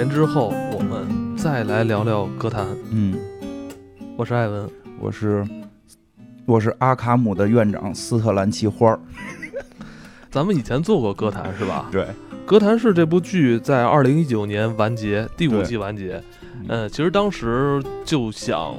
年之后，我们再来聊聊歌坛。嗯，我是艾文，我是我是阿卡姆的院长斯特兰奇花儿。咱们以前做过歌坛是吧？对，歌坛是这部剧在二零一九年完结，第五季完结。嗯，其实当时就想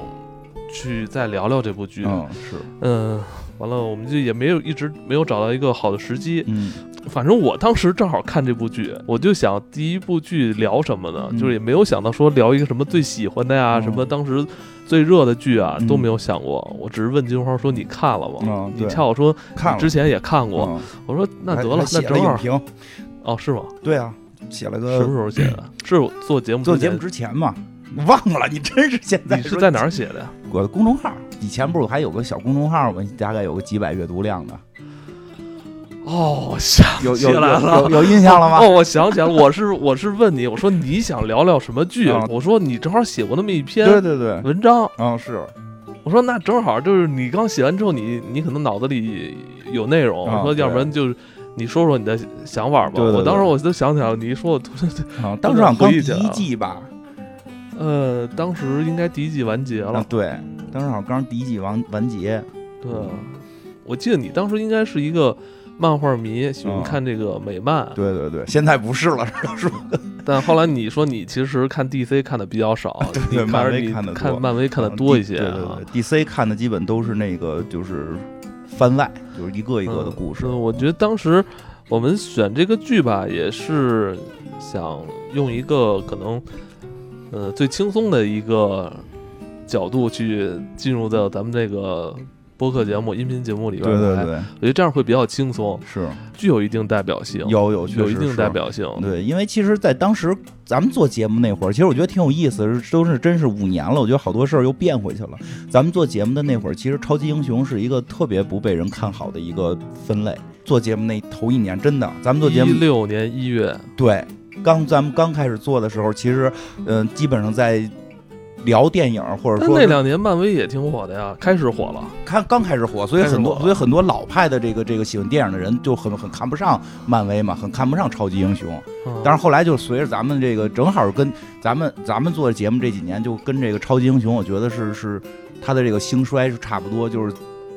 去再聊聊这部剧。嗯，是，嗯，完了，我们就也没有一直没有找到一个好的时机。嗯反正我当时正好看这部剧，我就想第一部剧聊什么呢？嗯就是也没有想到说聊一个什么最喜欢的呀，嗯什么当时最热的剧啊，嗯都没有想过。我只是问金花说你看了吗？你恰好说看了之前也看过，嗯我说那得了，那正好影评。哦，是吗？对啊，写了个什么时候写的？是做节目做节目之前嘛，忘了，你真是现在你是在哪儿写的呀？我的公众号，以前不是还有个小公众号吗？大概有个几百阅读量的，哦，想起有有有来了。有。印象了吗？哦，我想起来了，我是我是问你，我说你想聊聊什么剧？啊？我说你正好写过那么一篇对对对，文章，嗯是，我说那正好就是你刚写完之后，你你可能脑子里有内容，啊我说要不然就是你说说你的想法吧。对对对。我当时我就想起来了，你一说我突然啊，当时好像刚第一季吧，呃，当时应该第一季完结了，啊对，当时好像刚第一季完完结，对，我记得你当时应该是一个漫画迷，喜欢啊看这个美漫，对对对，现在不是了，是吧？但后来你说你其实看 DC 看的比较少，对你对漫威看漫威看的多一些对对啊。对，DC 看的基本都是那个就是番外，就是一个一个的故事。嗯我觉得当时我们选这个剧吧，也是想用一个可能呃最轻松的一个角度去进入到咱们这个播客节目、音频节目里边来。对对对，我觉得这样会比较轻松，是具有一定代表性，有有有一定代表性。对，因为其实，在当时咱们做节目那会儿，其实我觉得挺有意思，都是真是五年了，我觉得好多事儿又变回去了。咱们做节目的那会儿，其实超级英雄是一个特别不被人看好的一个分类。做节目那头一年，真的，咱们做节目一目六年一月，对，刚咱们刚开始做的时候，其实嗯、基本上在聊电影或者说那两年漫威也挺火的呀，开始火了。看刚开始火，所以很多所以很多老派的这个这个喜欢电影的人就很很看不上漫威嘛，很看不上超级英雄。嗯。但是后来就随着咱们这个正好跟咱们咱们做的节目这几年，就跟这个超级英雄，我觉得是是他的这个兴衰是差不多，就是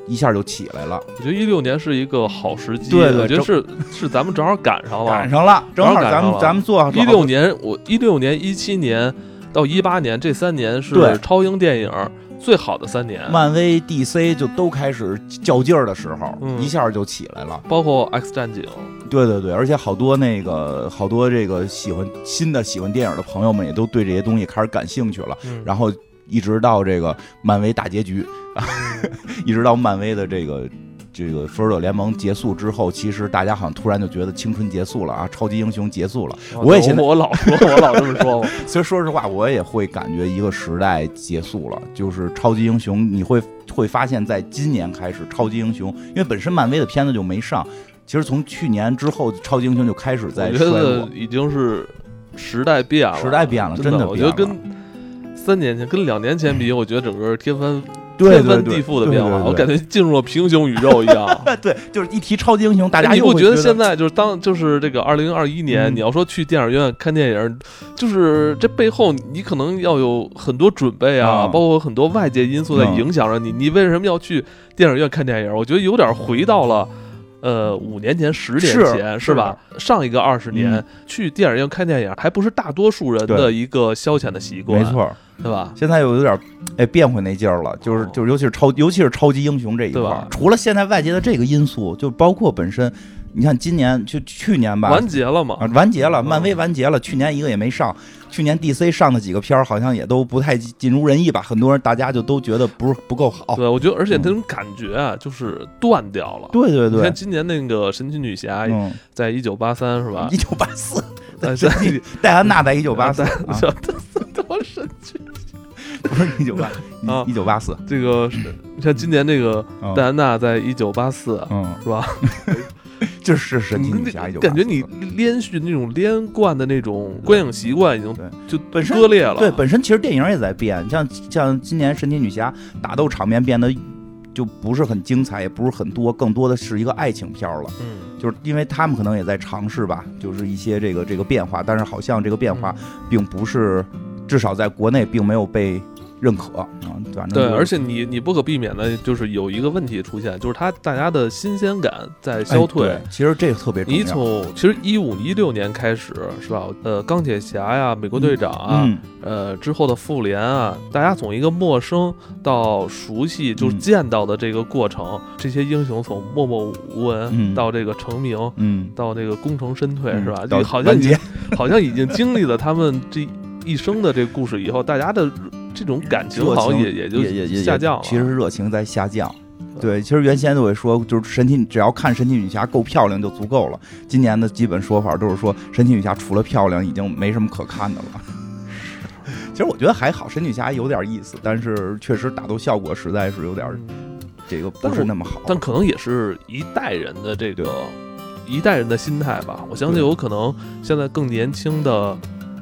一下就起来了，我觉得一六年是一个好时机，对对我觉得是是咱们正好赶上了，赶上了，正好咱们咱们做一六年，我一六年、一七年到一八年这三年是对超英电影最好的三年，漫威、DC 就都开始较劲儿的时候，嗯一下就起来了。包括 X 战警，对对对，而且好多那个好多这个喜欢新的喜欢电影的朋友们也都对这些东西开始感兴趣了，嗯，然后一直到这个漫威大结局，一直到漫威的这个。这个复仇者联盟结束之后，其实大家好像突然就觉得青春结束了啊，超级英雄结束了。我也现在我老说，我老这么说嘛，其实说实话，我也会感觉一个时代结束了，就是超级英雄，你会会发现在今年开始，超级英雄，因为本身漫威的片子就没上，其实从去年之后，超级英雄就开始在衰觉得落。已经是时代变了，时代变了真真的我觉得跟三年前、跟两年前比，我觉得整个天翻天翻地覆的变化，我感觉进入了平行宇宙一样。对，就是一提超级英雄，大家哎你又会觉不觉得现在就是当就是这个二零二一年，嗯你要说去电影院看电影，就是这背后你可能要有很多准备啊，啊包括很多外界因素在嗯影响着你。你为什么要去电影院看电影？我觉得有点回到了。呃，五年前、十年前是吧？上一个二十年、嗯去电影院看电影，还不是大多数人的一个消遣的习惯，没，错，对吧？现在又有点哎变回那劲儿了，就是哦。就是尤其是超尤其是超级英雄这一块，儿。除了现在外界的这个因素，就包括本身，你看今年就去年吧，完结了嘛？啊，完结了，嗯漫威完结了，去年一个也没上，去年 DC 上的几个片儿好像也都不太尽如人意吧，很多人大家就都觉得不是不够好。对，我觉得，而且那种感觉啊，就是断掉了。对对对你看，今年那个神奇女侠嗯，在一九八三是吧一？九八四，在在戴安娜在一九八四，在啊多神奇！不是一九八 啊一九八四，这个是你看今年那个嗯戴安娜在一九八四嗯，是吧？就是神奇女侠一九，感觉你连续那种连贯的那种观影习惯已经对就本身割裂了。对，本身其实电影也在变，像像今年神奇女侠打斗场面变得就不是很精彩，也不是很多，更多的是一个爱情片儿了。嗯，就是因为他们可能也在尝试吧，就是一些这个这个变化，但是好像这个变化并不是，至少在国内并没有被认可啊。反正对，而且你你不可避免的就是有一个问题出现，就是它大家的新鲜感在消退。哎其实这个特别重要。你从其实一五一六年开始是吧？呃，钢铁侠呀，美国队长啊，嗯，呃之后的复联啊，大家从一个陌生到熟悉，就是嗯见到的这个过程，这些英雄从默默无闻、嗯到这个成名，嗯，到这个功成身退，嗯是吧？就好像已经好像已经经历了他们这一生的这个故事以后，大家的这种感情好像也也就也也也下降了。其实热情在下降。对，其实原先都会说，就是神奇，只要看神奇女侠够漂亮就足够了。今年的基本说法都是说，神奇女侠除了漂亮，已经没什么可看的了。其实我觉得还好，神奇女侠有点意思，但是确实打斗效果实在是有点嗯这个不是那么好。但可能也是一代人的这个一代人的心态吧。我相信有可能现在更年轻的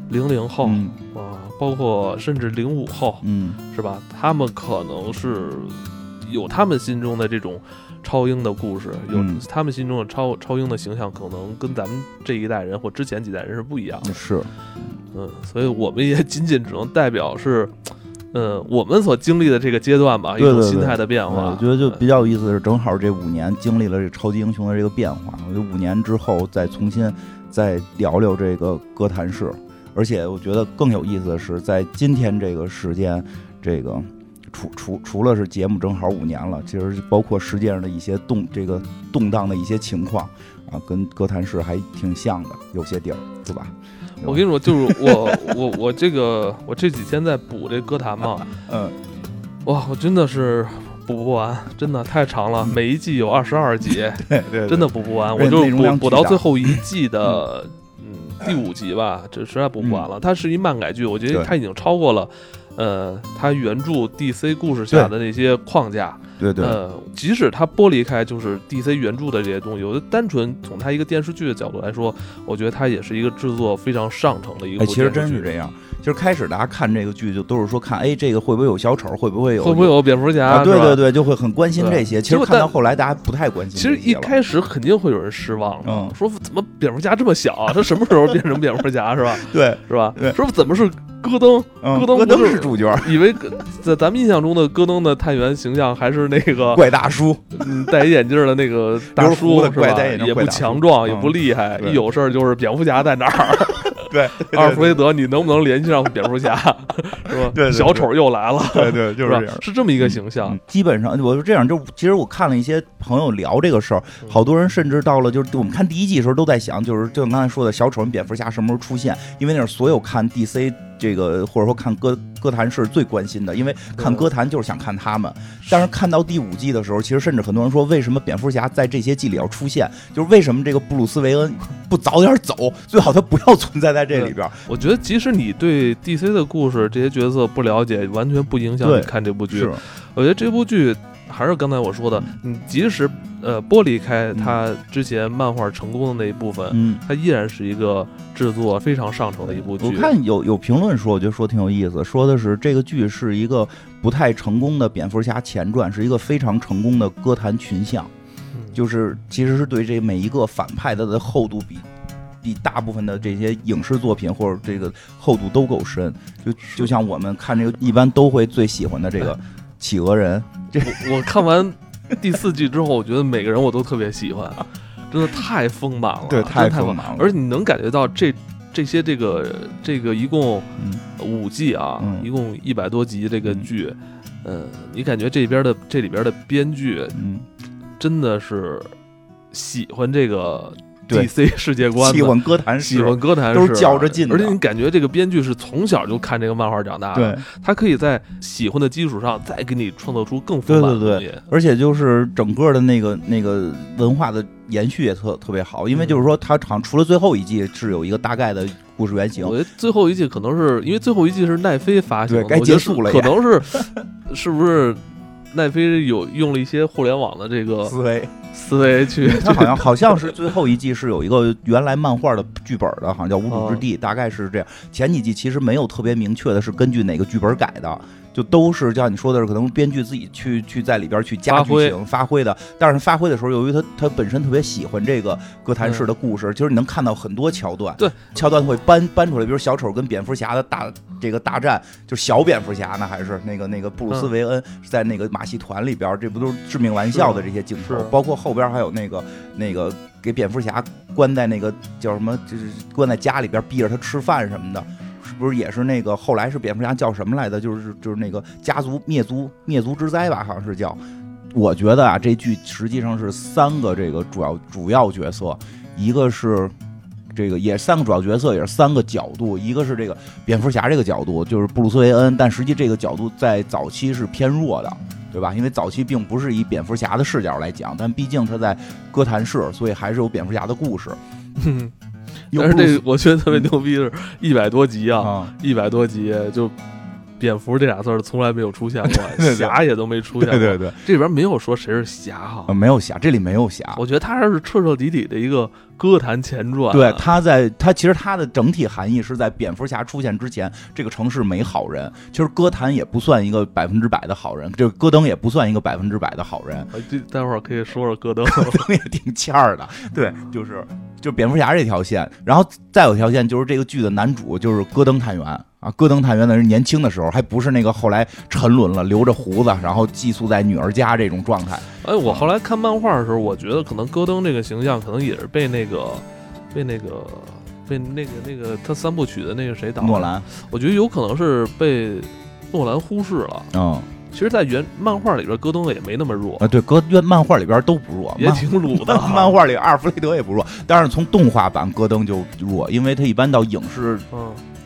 零零后嗯啊，包括甚至零五后，嗯，是吧？他们可能是有他们心中的这种超英的故事，有嗯他们心中的超超英的形象，可能跟咱们这一代人或之前几代人是不一样的。是，嗯，所以我们也仅仅只能代表是。嗯，我们所经历的这个阶段吧，一种心态的变化。呃我觉得就嗯比较有意思的是，正好这五年经历了这超级英雄的这个变化，我觉得五年之后再重新再聊聊这个哥谭市，而且我觉得更有意思的是，在今天这个时间，这个除除除了是节目正好五年了，其实包括世界上的一些动这个动荡的一些情况啊，跟哥谭市还挺像的，有些地儿是吧？我跟你说，就是我我我这个我这几天在补这歌坛嘛，嗯，哇，我真的是补不完，真的太长了，每一季有二十二集，对对，真的补不完，我就补补到最后一季的嗯第五集吧，这实在补不完了。它是一漫改剧，我觉得它已经超过了。呃，它原著 DC 故事下的那些框架，对对，呃，即使它剥离开就是 DC 原著的这些东西，我觉得单纯从它一个电视剧的角度来说，我觉得它也是一个制作非常上乘的一个哎，部其实电视剧真是这样。其实开始大家看这个剧就都是说看，哎，这个会不会有小丑，会不会有会不会有蝙蝠侠？啊？对对对，就会很关心这些。其实看到后来，大家不太关心其实一。开始肯定会有人失望的，嗯说怎么蝙蝠侠这么小啊？他什么时候变成蝙蝠侠 是吧？对，是吧？说怎么是戈登？嗯，戈登是是主角，以为戈 在咱们印象中的戈登的探员形象还是那个 怪大叔。嗯戴一眼镜的那个大叔是吧子怪戴眼？镜也不强壮，嗯也不厉害，一有事儿就是蝙蝠侠在哪儿？对，阿尔弗雷德，你能不能联系上蝙蝠侠？是吧？对小丑又来了，对对，就是这样？。是这么一个形象嗯。基本上我是这样，就其实我看了一些朋友聊这个事儿，嗯好多人甚至到了就是我们看第一季的时候都在想，就是就刚才说的小丑跟蝙蝠侠什么时候出现？因为那是所有看 DC 这个或者说看歌歌坛是最关心的，因为看歌坛就是想看他们。但是看到第五季的时候，其实甚至很多人说，为什么蝙蝠侠在这些季里要出现？就是为什么这个布鲁斯韦恩不早点走？最好他不要存在在这里边。我觉得，即使你对 DC 的故事这些角色不了解，完全不影响你看这部剧。是，我觉得这部剧还是刚才我说的，你即使呃剥离开它之前漫画成功的那一部分，嗯。它依然是一个制作非常上乘的一部剧。我看有有评论说，我觉得说挺有意思，说的是这个剧是一个不太成功的蝙蝠侠前传，是一个非常成功的歌坛群像，嗯就是其实是对这每一个反派它的厚度比比大部分的这些影视作品或者这个厚度都够深，就就像我们看这个一般都会最喜欢的这个企鹅人，我我看完第四季之后，我觉得每个人我都特别喜欢，真的太丰满了，对，太太丰满了，而且你能感觉到这这些这个这个一共嗯五季啊，嗯一共一百多集这个嗯剧，呃，你感觉这边的这里边的编剧嗯，真的是喜欢这个对 DC 世界观，喜欢歌坛是喜欢歌坛都是是较着劲的而且你感觉这个编剧是从小就看这个漫画长大的，对。他可以在喜欢的基础上再给你创造出更丰满的东西。而且就是整个的那个那个文化的延续也特特别好，因为就是说他好像除了最后一季是有一个大概的故事原型我，觉得最后一季可能是因为最后一季是奈飞发行该结束了可能是 是不是奈飞有用了一些互联网的这个思维思维去，他好像 好像是最后一季是有一个原来漫画的剧本的，好像叫《无主之地》，大概是这样。前几季其实没有特别明确的是根据哪个剧本改的。就都是像你说的是，可能编剧自己去去在里边去加剧情发挥的。但是发挥的时候，由于他他本身特别喜欢这个哥谭市的故事，其实你能看到很多桥段。对，桥段会搬搬出来，比如小丑跟蝙蝠侠的大这个大战，就是小蝙蝠侠呢，还是那个那个布鲁斯韦恩在那个马戏团里边，这不都是致命玩笑的这些镜头？包括后边还有那个那个给蝙蝠侠关在那个叫什么，就是关在家里边，逼着他吃饭什么的。不是也是那个后来是蝙蝠侠叫什么来的？就是就是那个家族灭族灭族之灾吧，好像是叫。我觉得啊，这剧实际上是三个这个主要主要角色，一个是这个也三个主要角色，也是三个角度。一个是这个蝙蝠侠这个角度，就是布鲁斯韦恩，但实际这个角度在早期是偏弱的，对吧？因为早期并不是以蝙蝠侠的视角来讲，但毕竟他在哥谭市，所以还是有蝙蝠侠的故事。但是这我觉得特别牛逼，是一百多集啊，一百多集就蝙蝠这俩字儿从来没有出现过，侠也都没出现过。对对对，这里边没有说谁是侠哈，没有侠，这里没有侠。我觉得他是彻彻底底的一个歌坛前传。对，他在他其实他的整体含义是在蝙蝠侠出现之前，这个城市没好人。其实歌坛也不算一个百分之百的好人，这戈登也不算一个百分之百的好人。这待会儿可以说说戈登，戈 登也挺欠儿的。对，就是。就蝙蝠侠这条线，然后再有条线就是这个剧的男主就是戈登探员啊，戈登探员的人年轻的时候还不是那个后来沉沦了，留着胡子，然后寄宿在女儿家这种状态。哎，我后来看漫画的时候，我觉得可能戈登这个形象可能也是被那个被那个被那个那个他三部曲的那个谁导诺兰，我觉得有可能是被诺兰忽视了。嗯。其实，在原漫画里边，戈登也没那么弱啊。对，戈原漫画里边都不弱，也挺鲁的。漫画里阿尔弗雷德也不弱，但是从动画版戈登就弱，因为他一般到影视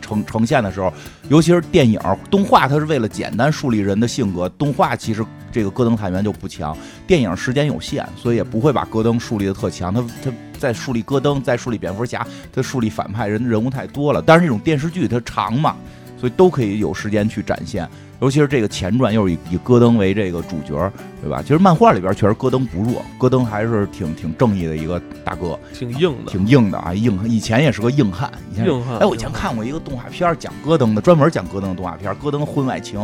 呈呈现的时候，尤其是电影动画，它是为了简单树立人的性格。动画其实这个戈登探员就不强，电影时间有限，所以也不会把戈登树立的特强。他他在树立戈登，在树立蝙蝠侠，他树立反派人人物太多了。但是这种电视剧它长嘛，所以都可以有时间去展现。尤其是这个前传又是以以戈登为这个主角，对吧？其实漫画里边确实戈登不弱，戈登还是挺挺正义的一个大哥，挺硬的，挺硬的啊，硬以前也是个硬汉，硬汉。哎，我以前看过一个动画片讲戈登的，专门讲戈登的动画片，戈登婚外情。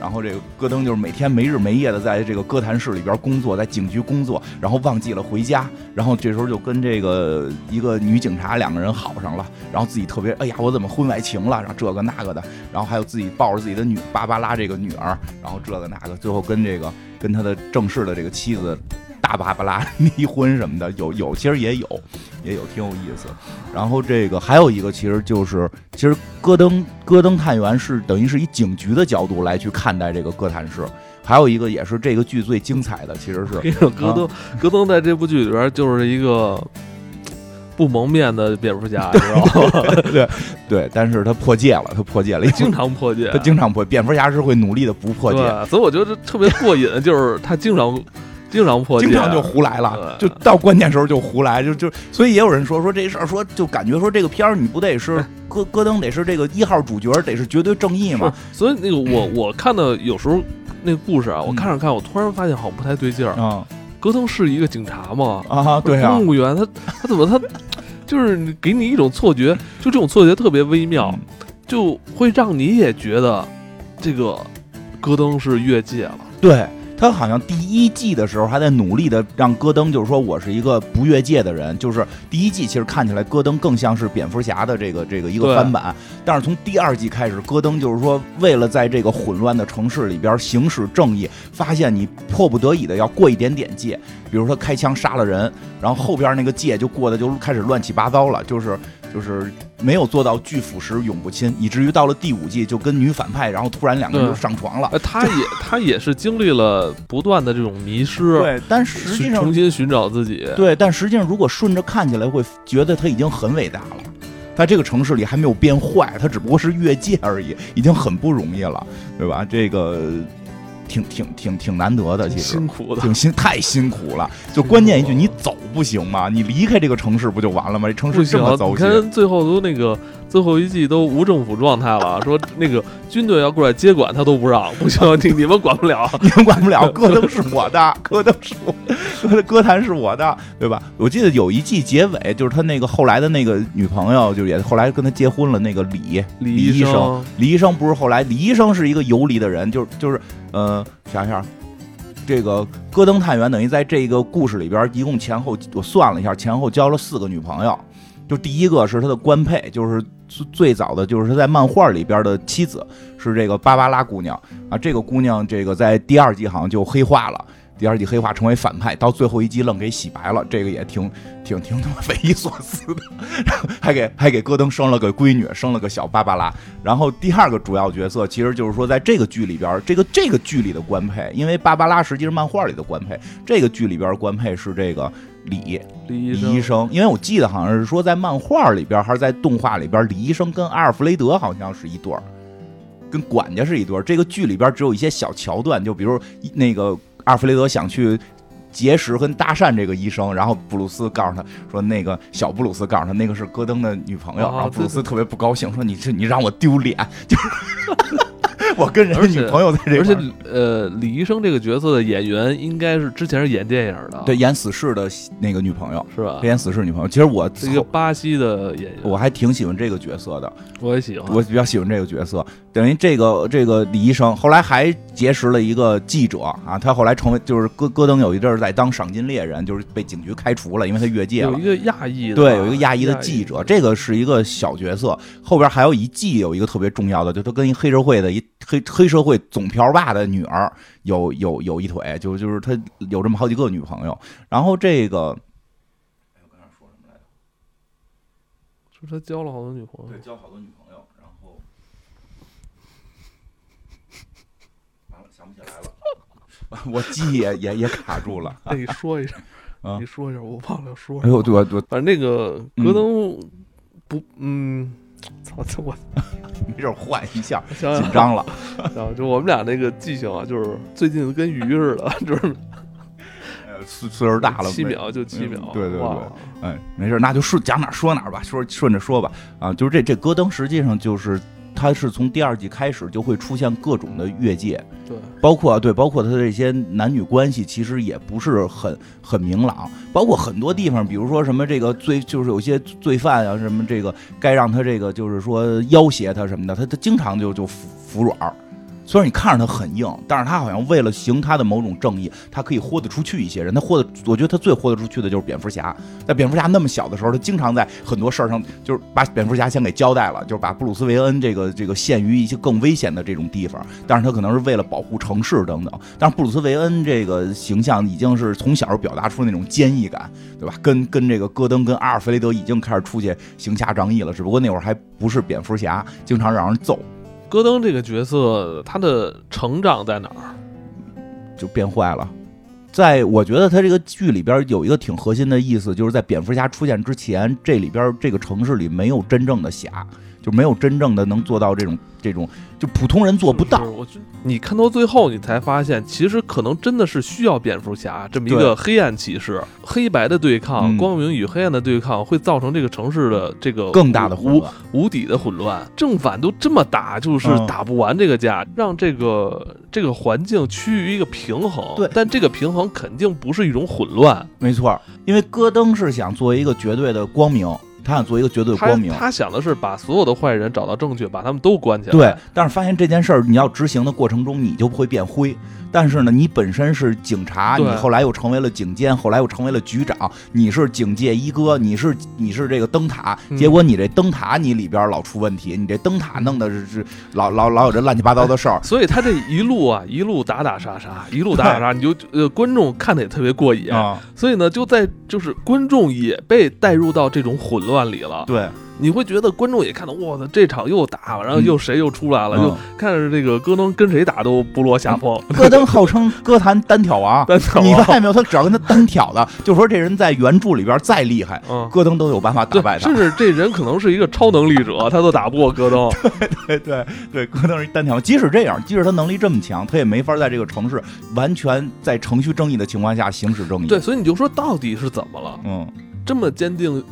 然后这个戈登就是每天没日没夜的在这个哥谭市里边工作，在警局工作，然后忘记了回家，然后这时候就跟这个一个女警察两个人好上了，然后自己特别哎呀，我怎么婚外情了？然后这个那个的，然后还有自己抱着自己的女芭芭拉这个女儿，然后这个那个，最后跟这个跟他的正式的这个妻子。大巴巴拉离婚 什么的有有，其实也有，也有挺有意思。然后这个还有一个，其实就是其实戈登戈登探员是等于是以警局的角度来去看待这个哥谭市。还有一个也是这个剧最精彩的，其实是 戈登戈登在这部剧里边就是一个不蒙面的蝙蝠侠，你知道吗？对对，但是他破戒了，他破戒了，经常破戒，他经常破。蝙蝠侠是会努力的不破戒，所以我觉得特别过瘾，就是他经常。经常破，经常就胡来了，就到关键时候就胡来，就就所以也有人说说这事儿，说就感觉说这个片儿你不得是戈戈登得是这个一号主角，得是绝对正义嘛？所以那个我我看到有时候那个故事啊，我看着看，我突然发现好像不太对劲儿啊。戈登是一个警察嘛？啊，对啊，公务员，他他怎么他 就是给你一种错觉，就这种错觉特别微妙，就会让你也觉得这个戈登是越界了。对。他好像第一季的时候还在努力的让戈登，就是说我是一个不越界的人。就是第一季其实看起来戈登更像是蝙蝠侠的这个这个一个翻版，但是从第二季开始，戈登就是说为了在这个混乱的城市里边行使正义，发现你迫不得已的要过一点点界，比如说开枪杀了人，然后后边那个界就过得就开始乱七八糟了，就是。就是没有做到拒腐蚀永不侵，以至于到了第五季就跟女反派，然后突然两个人就上床了。他也 他也是经历了不断的这种迷失，对，但实际上重新寻找自己，对，但实际上如果顺着看起来会觉得他已经很伟大了，在这个城市里还没有变坏，他只不过是越界而已，已经很不容易了，对吧？这个挺挺挺挺难得的，其实辛苦的，挺辛太辛苦了。就关键一句，你走不行吗？你离开这个城市不就完了吗？这城市这么走心，你看最后都那个。最后一季都无政府状态了，说那个军队要过来接管，他都不让，不行，你你们管不了，你们管不了，戈登是我的，戈登是我，歌歌坛是我的，对吧？我记得有一季结尾，就是他那个后来的那个女朋友，就也后来跟他结婚了，那个李李医生，李医生不是后来李医生是一个游离的人，就是就是，呃，想想，这个戈登探员等于在这个故事里边，一共前后我算了一下，前后交了四个女朋友，就第一个是他的官配，就是。最最早的就是在漫画里边的妻子是这个芭芭拉姑娘啊，这个姑娘这个在第二季好像就黑化了，第二季黑化成为反派，到最后一集愣给洗白了，这个也挺挺挺他妈匪夷所思的，还给还给戈登生了个闺女，生了个小芭芭拉。然后第二个主要角色其实就是说在这个剧里边，这个这个剧里的官配，因为芭芭拉实际是漫画里的官配，这个剧里边官配是这个。李李医生，因为我记得好像是说在漫画里边还是在动画里边，李医生跟阿尔弗雷德好像是一对儿，跟管家是一对儿。这个剧里边只有一些小桥段，就比如那个阿尔弗雷德想去结识跟搭讪这个医生，然后布鲁斯告诉他说，那个小布鲁斯告诉他那个是戈登的女朋友，然后布鲁斯特别不高兴，说你这你让我丢脸，就是。我跟人女朋友在这，而且呃，李医生这个角色的演员应该是之前是演电影的，对，演死侍的那个女朋友是吧？演死侍女朋友，其实我一个巴西的演员，我还挺喜欢这个角色的，我也喜欢，我比较喜欢这个角色。等于这个这个李医生后来还结识了一个记者啊，他后来成为就是戈戈登有一阵儿在当赏金猎人，就是被警局开除了，因为他越界了。有一个亚裔的，对，有一个亚裔的记者，这个是一个小角色。后边还有一季有一个特别重要的，就他跟一黑社会的一黑黑社会总瓢把的女儿有有有一腿，就就是他有这么好几个女朋友。然后这个，哎，我刚才说什么来着？是他交了好多女朋友，对，交好多女朋友。我记忆也也也卡住了。那你说一声，你说一声，我忘了说。哎呦，对对，反正那个戈登不，嗯，操，我 没事换一下，紧张了。就我们俩那个记性啊，就是最近跟鱼似的，就是岁岁数大了，七秒就七秒。对对对，哎，没事，那就顺讲哪说哪吧，说顺着说吧。啊，就是这这戈登实际上就是。他是从第二季开始就会出现各种的越界，对，包括啊，对，包括他的这些男女关系其实也不是很很明朗，包括很多地方，比如说什么这个罪，就是有些罪犯啊，什么这个该让他这个就是说要挟他什么的，他他经常就就服服软。虽然你看着他很硬，但是他好像为了行他的某种正义，他可以豁得出去一些人。他豁得，我觉得他最豁得出去的就是蝙蝠侠。在蝙蝠侠那么小的时候，他经常在很多事儿上，就是把蝙蝠侠先给交代了，就是把布鲁斯韦恩这个这个陷于一些更危险的这种地方。但是他可能是为了保护城市等等。但是布鲁斯韦恩这个形象已经是从小表达出那种坚毅感，对吧？跟跟这个戈登跟阿尔弗雷德已经开始出去行侠仗义了，只不过那会儿还不是蝙蝠侠，经常让人揍。戈登这个角色，他的成长在哪儿？就变坏了。在我觉得他这个剧里边有一个挺核心的意思，就是在蝙蝠侠出现之前，这里边这个城市里没有真正的侠，就没有真正的能做到这种这种。就普通人做不到。我你看到最后，你才发现，其实可能真的是需要蝙蝠侠这么一个黑暗骑士，黑白的对抗，光明与黑暗的对抗，会造成这个城市的这个更大的无无底的混乱。正反都这么打，就是打不完这个架，让这个这个环境趋于一个平衡。对，但这个平衡肯定不是一种混乱。没错，因为戈登是想做一个绝对的光明。他想做一个绝对光明，他想的是把所有的坏人找到证据，把他们都关起来。对，但是发现这件事儿，你要执行的过程中，你就不会变灰。但是呢，你本身是警察，你后来又成为了警监，后来又成为了局长，你是警界一哥，你是你是这个灯塔，结果你这灯塔你里边老出问题，你这灯塔弄的是是老老老有这乱七八糟的事儿，所以他这一路啊一路打打杀杀，一路打打杀，你就呃观众看的也特别过瘾。啊，所以呢就在就是观众也被带入到这种混乱里了，对。你会觉得观众也看到，我操，这场又打，然后又谁又出来了，嗯就看着这个戈登跟谁打都不落下风。戈登号称歌坛单挑王，单挑王你发现没有？他只要跟他单挑的，就说这人在原著里边再厉害，嗯，戈登都有办法打败，他甚。至这人可能是一个超能力者，他都打不过戈登。对对对对，戈登是单挑王。即使这样，即使他能力这么强，他也没法在这个城市完全在程序正义的情况下行使正义。对，，所以你就说到底是怎么了？嗯，这么坚定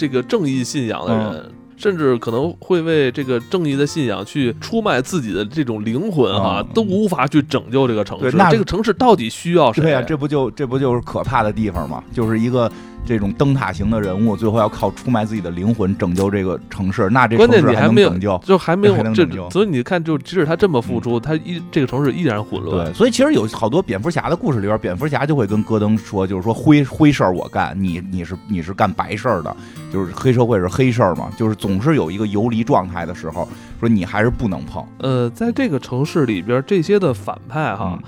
这个正义信仰的人，甚至可能会为这个正义的信仰去出卖自己的这种灵魂哈、嗯都无法去拯救这个城市。对那这个城市到底需要谁？对呀、这不就这不就是可怕的地方吗？就是一个这种灯塔型的人物，最后要靠出卖自己的灵魂拯救这个城市，那这关键城市还你还没有能拯救？就还没有 拯救，所以你看，就即使他这么付出，他依这个城市依然混乱。对，所以其实有好多蝙蝠侠的故事里边，蝙蝠侠就会跟戈登说，就是说灰灰事儿我干，你你是你是干白事儿的，就是黑社会是黑事儿嘛，就是总是有一个游离状态的时候，说你还是不能碰。呃，在这个城市里边，这些的反派哈，嗯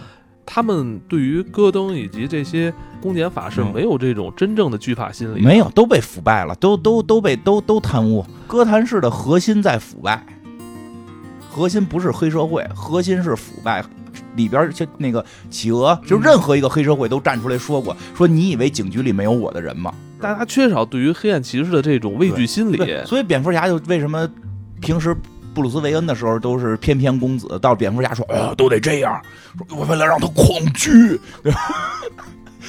他们对于戈登以及这些公检法是嗯没有这种真正的惧怕心理的。没有，都被腐败了，都都都被都都贪污。哥谭市的核心在腐败，核心不是黑社会，核心是腐败。里边就那个企鹅，就任何一个黑社会都站出来说过，说你以为警局里没有我的人吗？大家缺少对于黑暗骑士的这种畏惧心理。所以蝙蝠侠就为什么平时布鲁斯韦恩的时候都是翩翩公子，到蝙蝠侠说，哎呀，都得这样，说我为了让他恐惧，对吧？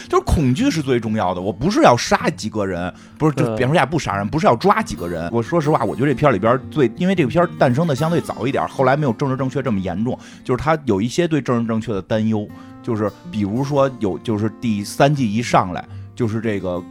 就是恐惧是最重要的。我不是要杀几个人，不是，就蝙蝠侠不杀人，不是要抓几个人。我说实话，我觉得这片里边最，因为这个片诞生的相对早一点，后来没有政治正确这么严重，就是他有一些对政治正确的担忧，就是比如说有，就是第三季一上来，就是这个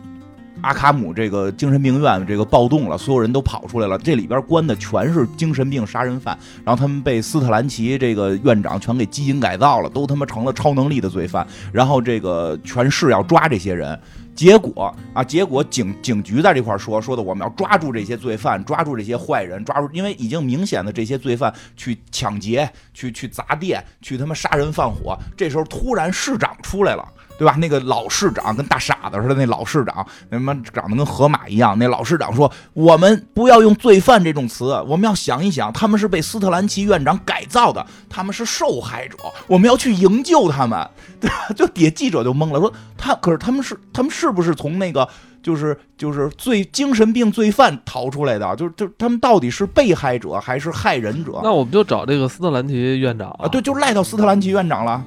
阿卡姆这个精神病院这个暴动了，所有人都跑出来了，这里边关的全是精神病杀人犯，然后他们被斯特兰奇这个院长全给基因改造了，都他妈成了超能力的罪犯，然后这个全市要抓这些人。结果啊，结果警警局在这块儿说说的，我们要抓住这些罪犯，抓住这些坏人，抓住，因为已经明显的这些罪犯去抢劫、去去砸店、去他妈杀人放火。这时候突然市长出来了，对吧？那个老市长跟大傻子似的，那老市长，那他妈长得跟河马一样。那老市长说：“我们不要用罪犯这种词，我们要想一想，他们是被斯特兰奇院长改造的，他们是受害者，我们要去营救他们。”对吧？就底下记者就懵了，说他可是他们是他们是不是从那个就是就是罪精神病罪犯逃出来的？就是就是他们到底是被害者还是害人者？那我们就找这个斯特兰奇院长啊，对，就赖到斯特兰奇院长了，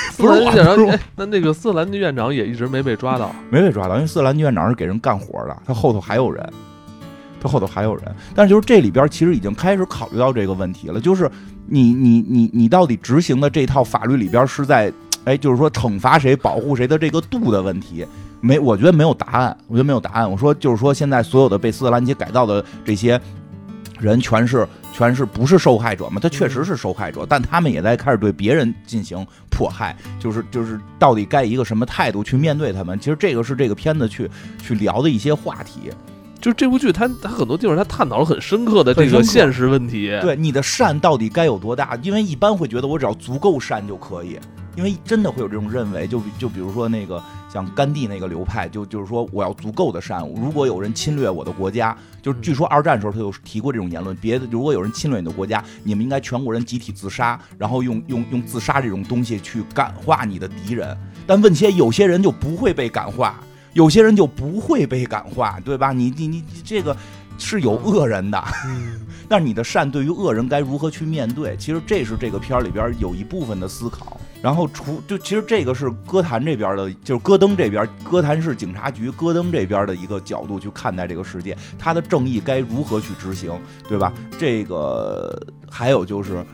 不是我哎，那那个斯特兰奇院长也一直没被抓到。没被抓到，因为斯特兰奇院长是给人干活的，他后头还有人，他后头还有人。但是就是这里边其实已经开始考虑到这个问题了，就是你你你你到底执行的这套法律里边是在，哎，就是说惩罚谁、保护谁的这个度的问题。没，我觉得没有答案，我觉得没有答案。我说就是说，现在所有的被斯特兰奇改造的这些人，全是全是不是受害者嘛？他确实是受害者，但他们也在开始对别人进行迫害，就是就是到底该以一个什么态度去面对他们？其实这个是这个片子去去聊的一些话题。就是这部剧它，它很多地方它探讨了很深刻的这个现实问题。对你的善到底该有多大？因为一般会觉得我只要足够善就可以，因为真的会有这种认为。就比就比如说那个像甘地那个流派，就就是说我要足够的善，如果有人侵略我的国家，就是据说二战时候他就提过这种言论，别的如果有人侵略你的国家，你们应该全国人集体自杀，然后用用用自杀这种东西去感化你的敌人。但问题有些人就不会被感化。有些人就不会被感化，对吧？你你你这个是有恶人的，嗯，但是你的善对于恶人该如何去面对？其实这是这个片儿里边有一部分的思考。然后除就其实这个是歌坛这边的，就是戈登这边，歌坛市警察局戈登这边的一个角度去看待这个世界，他的正义该如何去执行，对吧？这个还有就是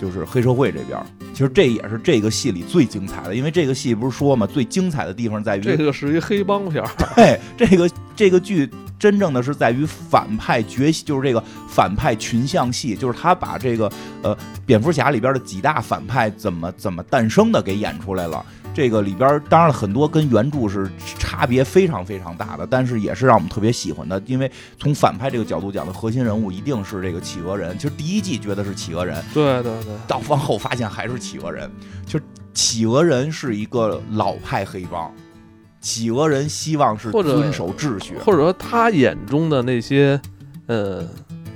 就是黑社会这边。其实这也是这个戏里最精彩的，因为这个戏不是说嘛，最精彩的地方在于这个是一黑帮片儿。对，这个这个剧真正的是在于反派崛起，就是这个反派群像戏，就是他把这个呃蝙蝠侠里边的几大反派怎么怎么诞生的给演出来了。这个里边当然了很多跟原著是差别非常非常大的，但是也是让我们特别喜欢的，因为从反派这个角度讲的核心人物一定是这个企鹅人。其实第一季觉得是企鹅人，对对对，到往后发现还是企鹅人。就企鹅人是一个老派黑帮，企鹅人希望是遵守秩序，或者说他眼中的那些呃，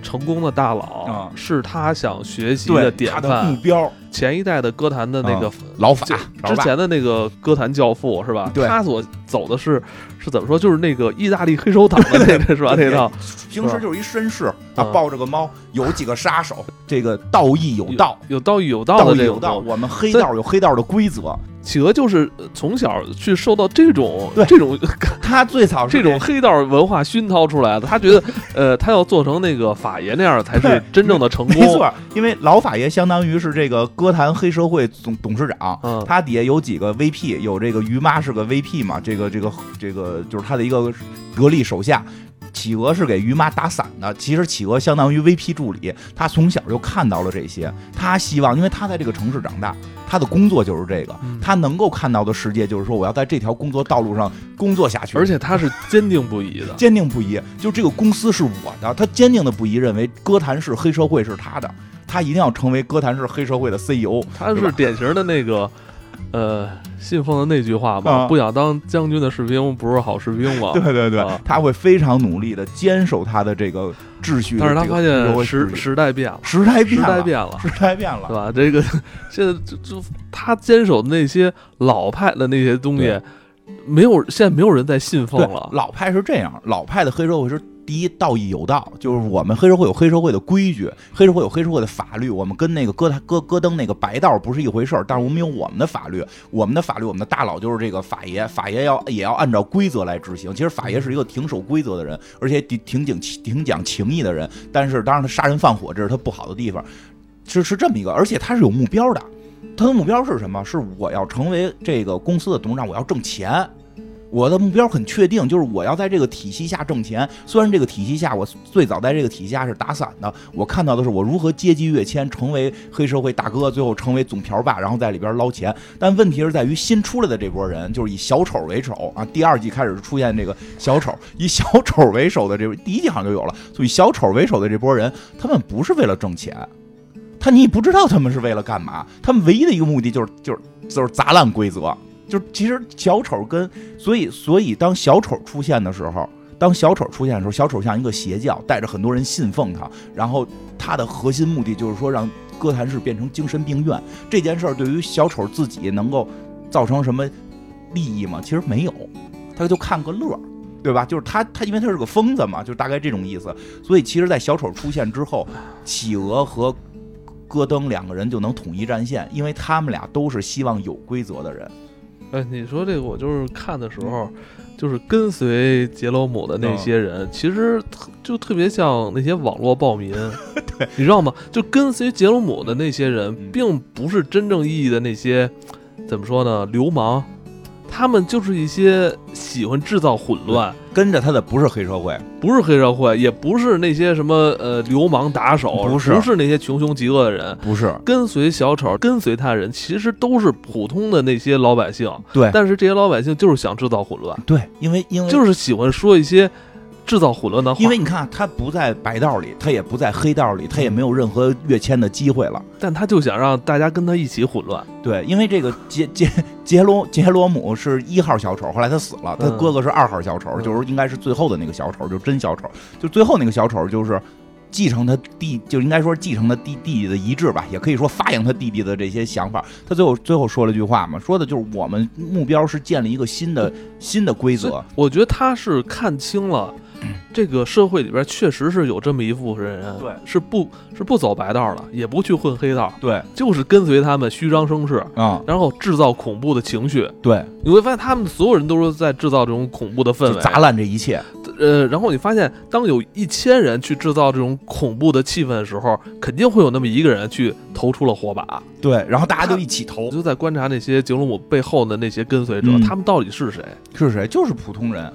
成功的大佬啊是他想学习的典他的目。标，前一代的歌坛的那个啊老法之前的那个歌坛教父是吧？对他所走的是是怎么说？就是那个意大利黑手党的那个是吧？那套平时就是一绅士啊，嗯抱着个猫，有几个杀手，这个道义有道，有道义有道道的这义有道，我们黑道有黑道的规则。企鹅就是呃从小去受到这种这种 他最早是这种黑道文化熏陶出来的，他觉得呃，他要做成那个法爷那样才是真正的成功。没错，因为老法爷相当于是这个歌坛黑社会总董事长，嗯他底下有几个 VP，有这个于妈是个 VP 嘛，这个这个这个就是他的一个得力手下。企鹅是给于妈打伞的，其实企鹅相当于 VP 助理，他从小就看到了这些，他希望，因为他在这个城市长大，他的工作就是这个，嗯他能够看到的世界就是说，我要在这条工作道路上工作下去，而且他是坚定不移的。坚定不移，就这个公司是我的，他坚定的不移认为歌坛市黑社会是他的，他一定要成为歌坛市黑社会的 CEO。他是典型的那个，呃，信奉的那句话嘛，啊不想当将军的士兵不是好士兵嘛。对对对，啊他会非常努力的坚守他的这个秩序。但是他发现时时代变了，时代变时代了，变了。时代变了，对吧？这个现在就就他坚守的那些老派的那些东西，没有现在没有人在信奉了。老派是这样，老派的黑社会是第一道义有道，就是我们黑社会有黑社会的规矩，黑社会有黑社会的法律，我们跟那个戈戈戈登那个白道不是一回事儿，但是我们有我们的法律，我们的法律，我们的大佬就是这个法爷，法爷要也要按照规则来执行。其实法爷是一个挺守规则的人，而且挺挺讲挺讲情义的人，但是当然他杀人放火这是他不好的地方，是是这么一个，而且他是有目标的。他的目标是什么？是我要成为这个公司的董事长，我要挣钱。我的目标很确定，就是我要在这个体系下挣钱。虽然这个体系下，我最早在这个体系下是打散的，我看到的是我如何阶级跃迁，成为黑社会大哥，最后成为总瓢把，然后在里边捞钱。但问题是在于新出来的这波人，就是以小丑为首啊。第二季开始出现这个小丑，以小丑为首的这第一季好像就有了，所以小丑为首的这波人，他们不是为了挣钱，他你不知道他们是为了干嘛，他们唯一的一个目的就是就是就是砸烂规则。就其实小丑跟所以所以当小丑出现的时候，当小丑出现的时候，小丑像一个邪教，带着很多人信奉他，然后他的核心目的就是说让哥谭市变成精神病院。这件事儿对于小丑自己能够造成什么利益吗？其实没有，他就看个乐儿。对吧？就是他，他因为他是个疯子嘛，就大概这种意思。所以其实，在小丑出现之后，企鹅和戈登两个人就能统一战线，因为他们俩都是希望有规则的人。哎，你说这个，我就是看的时候，就是跟随杰罗姆的那些人，其实特就特别像那些网络暴民，对，你知道吗？就跟随杰罗姆的那些人嗯，并不是真正意义的那些，怎么说呢？流氓，他们就是一些喜欢制造混乱。跟着他的不是黑社会，不是黑社会，也不是那些什么呃流氓打手，不是。不是那些穷凶极恶的人，不是。跟随小丑，跟随他人，其实都是普通的那些老百姓。对。但是这些老百姓就是想制造混乱，对，因为因为就是喜欢说一些制造混乱的话。因为你看他不在白道里，他也不在黑道里，他也没有任何跃迁的机会了。但他就想让大家跟他一起混乱。对，因为这个杰杰杰罗杰罗姆是一号小丑，后来他死了，他嗯哥哥是二号小丑，嗯就是应该是最后的那个小丑，就是真小丑，就最后那个小丑就是。继承他弟，就应该说继承他弟弟弟的遗志吧，也可以说发扬他弟弟的这些想法。他最后最后说了句话嘛，说的就是我们目标是建立一个新的新的规则。我觉得他是看清了。这个社会里边确实是有这么一部分人，对是不是不走白道的，也不去混黑道，对，就是跟随他们虚张声势，啊、然后制造恐怖的情绪。对，你会发现他们所有人都是在制造这种恐怖的氛围，砸烂这一切。呃，然后你发现，当有一千人去制造这种恐怖的气氛的时候，肯定会有那么一个人去投出了火把。对，然后大家就一起投我，就在观察那些杰罗姆背后的那些跟随者，嗯他们到底是谁？是谁？就是普通人，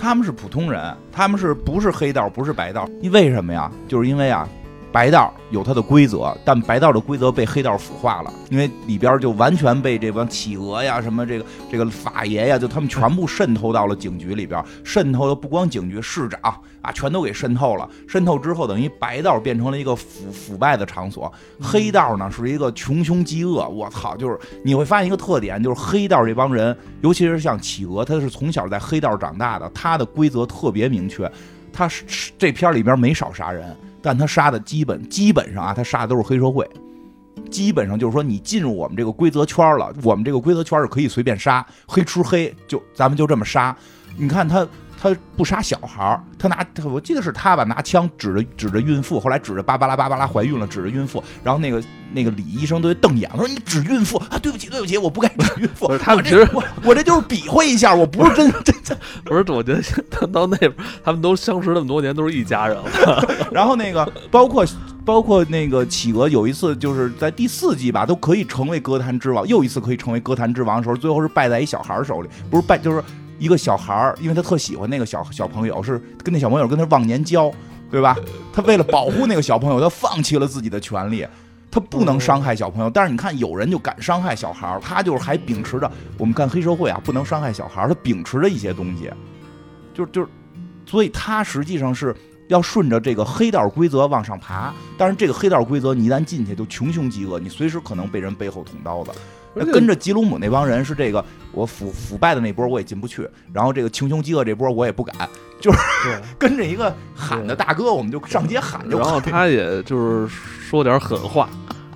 他们是普通人，他们是不是黑道，不是白道？因为什么呀？就是因为啊，白道有它的规则，但白道的规则被黑道腐化了，因为里边就完全被这帮企鹅呀、什么这个这个法爷呀，就他们全部渗透到了警局里边，渗透的不光警局，市长啊，全都给渗透了。渗透之后，等于白道变成了一个腐腐败的场所，黑道呢是一个穷凶极恶。我操，就是你会发现一个特点，就是黑道这帮人，尤其是像企鹅，他是从小在黑道长大的，他的规则特别明确。他是这片里边没少杀人，但他杀的基本基本上啊，他杀的都是黑社会。基本上就是说，你进入我们这个规则圈了，我们这个规则圈是可以随便杀，黑吃黑，就咱们就这么杀。你看他。他不杀小孩儿，他拿我记得是他吧，拿枪指着指着孕妇，后来指着芭芭拉芭芭拉怀孕了，指着孕妇，然后那个那个李医生都瞪眼，说你指孕妇啊，对不起对不起，我不该指孕妇。他们其实我我这就是比划一下，我不是真真的。不是，我觉得他到那边，他们都相识那么多年，都是一家人了。然后那个包括包括那个企鹅，有一次就是在第四季吧，都可以成为歌坛之王，又一次可以成为歌坛之王的时候，最后是败在一小孩手里，不是败就是。一个小孩儿，因为他特喜欢那个小小朋友，是跟那小朋友跟他忘年交，对吧？他为了保护那个小朋友，他放弃了自己的权利，他不能伤害小朋友。但是你看，有人就敢伤害小孩儿，他就是还秉持着我们干黑社会啊，不能伤害小孩儿，他秉持着一些东西，就就，所以他实际上是要顺着这个黑道规则往上爬。但是这个黑道规则，你一旦进去就穷凶极恶，你随时可能被人背后捅刀子。跟着吉鲁姆那帮人是这个，我腐腐败的那波我也进不去，然后这个穷凶极恶这波我也不敢，就是 跟着一个喊的大哥，我们就上街喊就。然后他也就是说点狠话，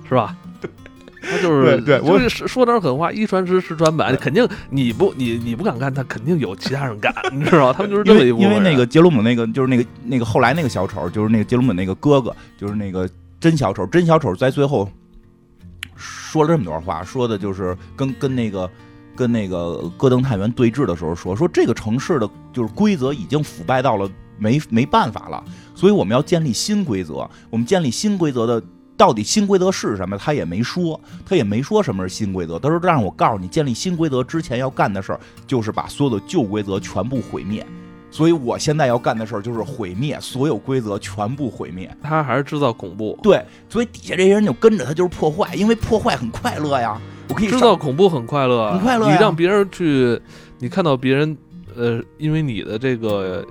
是吧？他就是对，我就说点狠话，一传十，十传百，肯定你不你你不敢干，他肯定有其他人干，你知道吗他们就是这么一因为那个杰鲁姆那个就是那个那个后来那个小丑，就是那个杰鲁姆那个哥哥，就是那个真小丑，真小丑在最后。说了这么多话，说的就是跟跟那个跟那个戈登探员对峙的时候说，说这个城市的就是规则已经腐败到了没没办法了，所以我们要建立新规则。我们建立新规则的到底新规则是什么？他也没说，他也没说什么是新规则。他说让我告诉你，建立新规则之前要干的事儿就是把所有的旧规则全部毁灭。所以我现在要干的事儿就是毁灭所有规则，全部毁灭。他还是制造恐怖。对，所以底下这些人就跟着他，就是破坏，因为破坏很快乐呀。我可以制造恐怖很快乐，很快乐。你让别人去，你看到别人，呃，因为你的这个。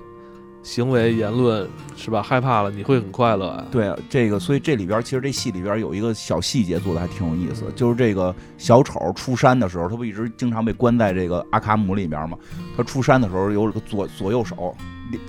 行为言论是吧？害怕了，你会很快乐啊。对，这个，所以这里边其实这戏里边有一个小细节做的还挺有意思，就是这个小丑出山的时候，他不一直经常被关在这个阿卡姆里边吗？他出山的时候有个左左右手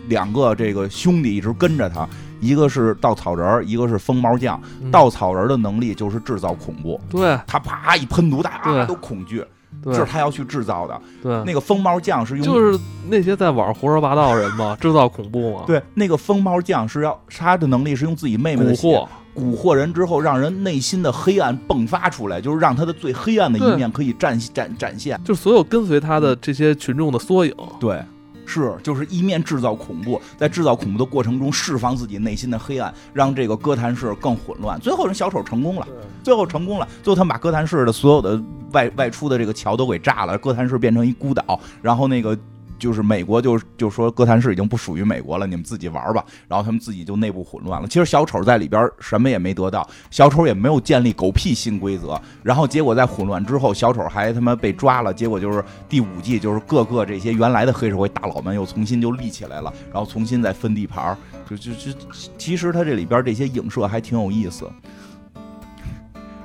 两个这个兄弟一直跟着他，一个是稻草人，一个是疯猫匠。稻草人的能力就是制造恐怖，对他啪一喷毒，大家都恐惧。这是他要去制造的。对，那个疯猫匠是用，就是那些在网上胡说八道的人嘛，制造恐怖嘛。对，那个疯猫匠是要他的能力是用自己妹妹的蛊惑，蛊惑人之后，让人内心的黑暗迸发出来，就是让他的最黑暗的一面可以展展展现，就是所有跟随他的这些群众的缩影。对。是，就是一面制造恐怖，在制造恐怖的过程中释放自己内心的黑暗，让这个哥谭市更混乱。最后人小丑成功了，最后成功了，最后他们把哥谭市的所有的外外出的这个桥都给炸了，哥谭市变成一孤岛，然后那个。就是美国就就说哥谭市已经不属于美国了，你们自己玩吧。然后他们自己就内部混乱了。其实小丑在里边什么也没得到，小丑也没有建立狗屁新规则。然后结果在混乱之后，小丑还他妈被抓了。结果就是第五季，就是各个这些原来的黑社会大佬们又重新就立起来了，然后重新再分地盘儿就就就其实他这里边这些影射还挺有意思。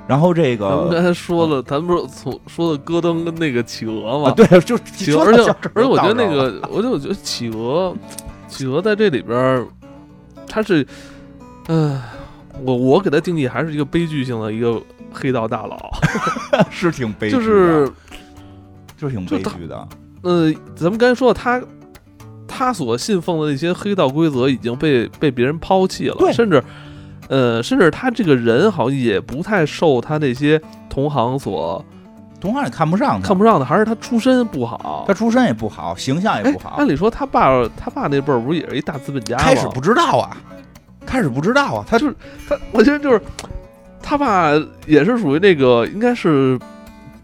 然后这个，咱们刚才说了，咱们不是从说的戈登跟那个企鹅吗？对，就企鹅，而且而且我觉得那个，我就我觉得企鹅，企鹅在这里边，他是，嗯，我我给他定义还是一个悲剧性的一个黑道大佬，是挺悲，剧就是就挺悲剧的。呃，咱们刚才说他他所信奉的那些黑道规则已经被被别人抛弃了，甚至。呃，甚至他这个人好像也不太受他那些同行所，同行也看不上，看不上的还是他出身不好，他出身也不好，形象也不好。按理说他爸他爸那辈儿不是也是一大资本家吗？开始不知道啊，开始不知道啊，他就是他，我觉得就是他爸也是属于那个应该是。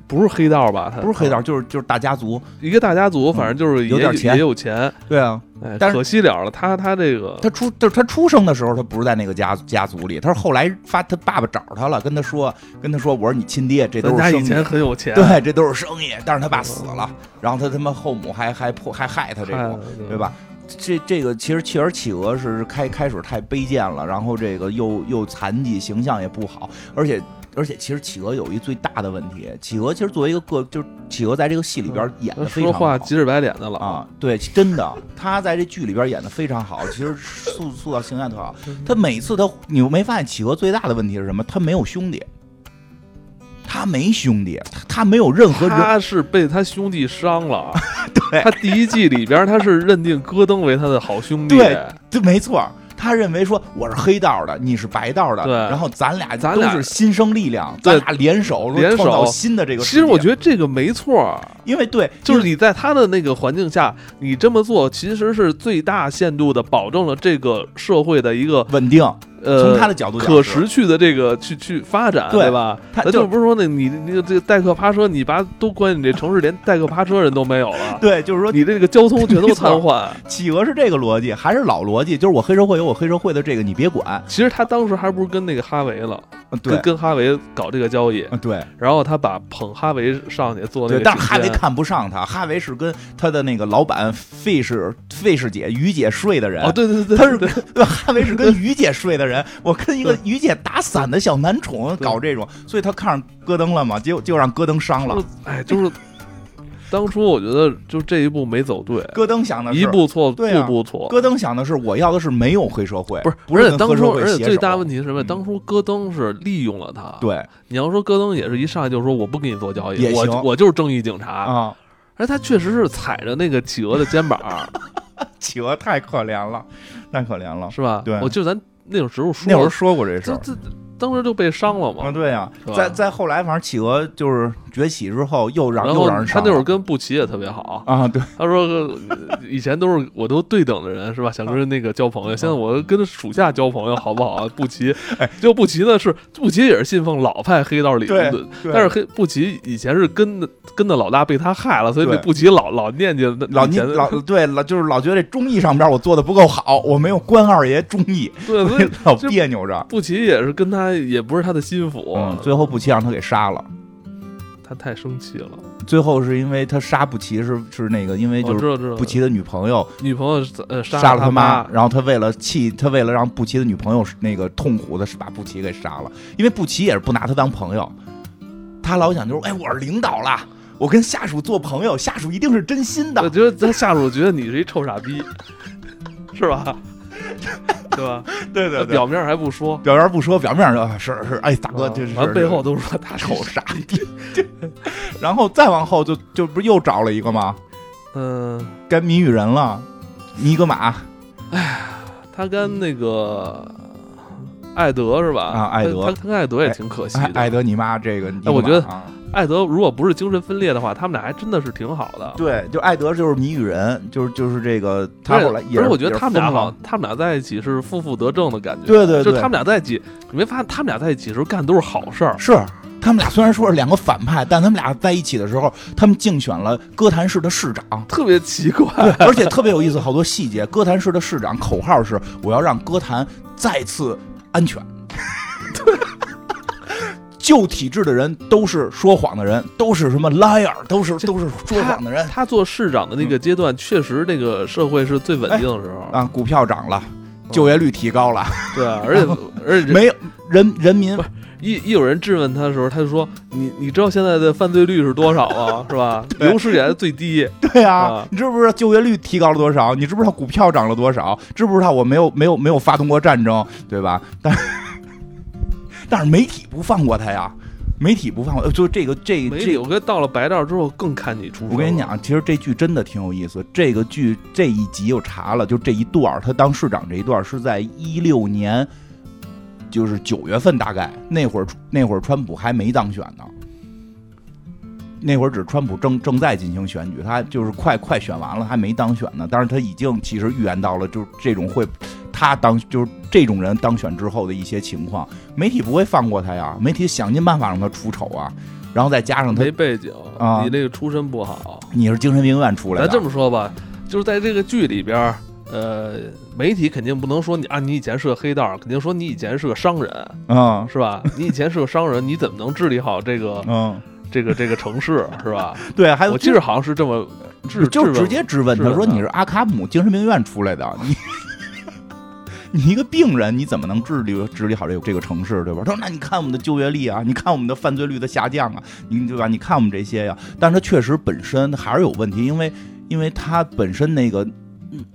不是黑道吧？他不是黑道，就是就是大家族，一个大家族，反正就是有点钱，也有钱。对啊，哎，可惜了了，他他这个，他出就是他出生的时候，他不是在那个家家族里，他是后来发他爸爸找他了，跟他说跟他说，我说你亲爹，这都是生意，以前很有钱，对，这都是生意。但是他爸死了，然后他他妈后母还还破还害他这种，对吧？这这个其实企鹅企鹅是开开始太卑贱了，然后这个又又残疾，形象也不好，而且。而且其实企鹅有一最大的问题，企鹅其实作为一个个就是企鹅在这个戏里边演的非常好。说话急赤白脸的了啊，对，真的，他在这剧里边演的非常好，其实塑塑造形象特好。他每次他，你没发现企鹅最大的问题是什么？他没有兄弟，他没兄弟，他他没有任何人，他是被他兄弟伤了。对，他第一季里边他是认定戈登为他的好兄弟，对，这没错。他认为说我是黑道的，你是白道的，对，然后咱俩咱俩是新生力量，咱俩联手联手创造新的这个。其实我觉得这个没错，因为对，就是你在他的那个环境下，你这么做其实是最大限度的保证了这个社会的一个稳定。呃，从他的角度，可持续的这个去去发展，对吧？他就不是说那你那个这个代客趴车，你把都关你这城市，连代客趴车人都没有了。对，就是说你这个交通全都瘫痪。企鹅是这个逻辑，还是老逻辑？就是我黑社会有我黑社会的这个，你别管。其实他当时还不是跟那个哈维了，跟跟哈维搞这个交易。对，然后他把捧哈维上去做那个。但是哈维看不上他，哈维是跟他的那个老板费氏费氏姐于姐睡的人。哦，对对对，他是 哈维是跟于姐睡的人，我跟一个。于姐打伞的小男宠搞这种，所以他看上戈登了嘛？结果就让戈登伤了。哎，就是当初我觉得就这一步没走对。戈登想的是一步错，步步错。戈登想的是我要的是没有黑社会，不是不是当初，而且最大问题是什么？当初戈登是利用了他。对，你要说戈登也是一上来就说我不跟你做交易，我我就是正义警察啊。而他确实是踩着那个企鹅的肩膀，企鹅太可怜了，太可怜了，是吧？对，我就咱。那种时候说，那会儿说过这事儿，这当时就被伤了嘛。啊，对呀，在在后来，反正企鹅就是崛起之后，又让又让人伤。他那会儿跟布奇也特别好啊，对，他说以前都是我都对等的人是吧？想跟那个交朋友，现在我跟属下交朋友好不好啊？布奇，哎，就布奇呢是布奇也是信奉老派黑道理论，但是黑布奇以前是跟的跟的老大被他害了，所以那布奇老老念叨老念老对老就是老觉得这忠义上边我做的不够好，我没有关二爷忠义，对，所以 老别扭着。布奇也是跟他，也不是他的心腹。最后布奇让他给杀了，他太生气了。最后是因为他杀布奇是是那个，因为就是布奇的女朋友，女朋友呃杀了他妈，然后他为了气，他为了让布奇的女朋友那个痛苦的是把布奇给杀了。因为布奇也是不拿他当朋友，他老想就是哎，我是领导了，我跟下属做朋友，下属一定是真心的。我觉得他下属觉得你是一臭傻逼，是吧？对吧？对对，表面还不说，表面不说，表面是是是，哎，大哥，这是完背后都说他臭傻逼。然后再往后就就不是又找了一个吗？嗯，跟谜语人了，尼格玛。哎呀，他跟那个艾德是吧？啊，艾德，他他跟艾德也挺可惜的。艾德，你妈这个，哎，我觉得。艾德如果不是精神分裂的话，他们俩还真的是挺好的。对，就艾德就是谜语人，就是就是这个他后来也。是我觉得他们俩好，他们俩在一起是负负得正的感觉。对对对，就他们俩在一起，你没发现他们俩在一起时候干的都是好事儿？是，他们俩虽然说是两个反派，但他们俩在一起的时候，他们竞选了哥谭市的市长，特别奇怪，而且特别有意思，好多细节。哥谭市的市长口号是：我要让哥谭再次安全。对。旧体制的人都是说谎的人，都是什么 liar，都是都是说谎的人。他做市长的那个阶段，确实那个社会是最稳定的时候啊，股票涨了，就业率提高了。对啊，而且 而且没有人人民不是一一有人质问他的时候，他就说：“你你知道现在的犯罪率是多少啊？是吧？有史以来最低。对啊，你知不知道就业率提高了多少？你知不知道股票涨了多少？知不知道我没有没有没有发动过战争，对吧？但。但是媒体不放过他呀，媒体不放过，就这个这这，我跟到了白道之后更看你出。我跟你讲，其实这剧真的挺有意思。这个剧这一集又查了，就这一段他当市长这一段是在一六年，就是九月份大概那会儿，那会儿川普还没当选呢。那会儿只川普正正在进行选举，他就是快快选完了，还没当选呢。但是他已经其实预言到了，就是这种会。他当就是这种人当选之后的一些情况，媒体不会放过他呀，媒体想尽办法让他出丑啊，然后再加上他没背景啊，你那个出身不好，你是精神病院出来的。咱这么说吧，就是在这个剧里边，呃，媒体肯定不能说你啊，你以前是个黑道，肯定说你以前是个商人，嗯，是吧？你以前是个商人，你怎么能治理好这个，嗯，这个这个城市，是吧？对，还有我记得好像是这么，就直接质问他说你是阿卡姆精神病院出来的，你。你一个病人，你怎么能治理治理好这个这个城市，对吧？他说：“那你看我们的就业率啊，你看我们的犯罪率的下降啊，你对吧？你看我们这些呀。”但是他确实本身还是有问题，因为因为他本身那个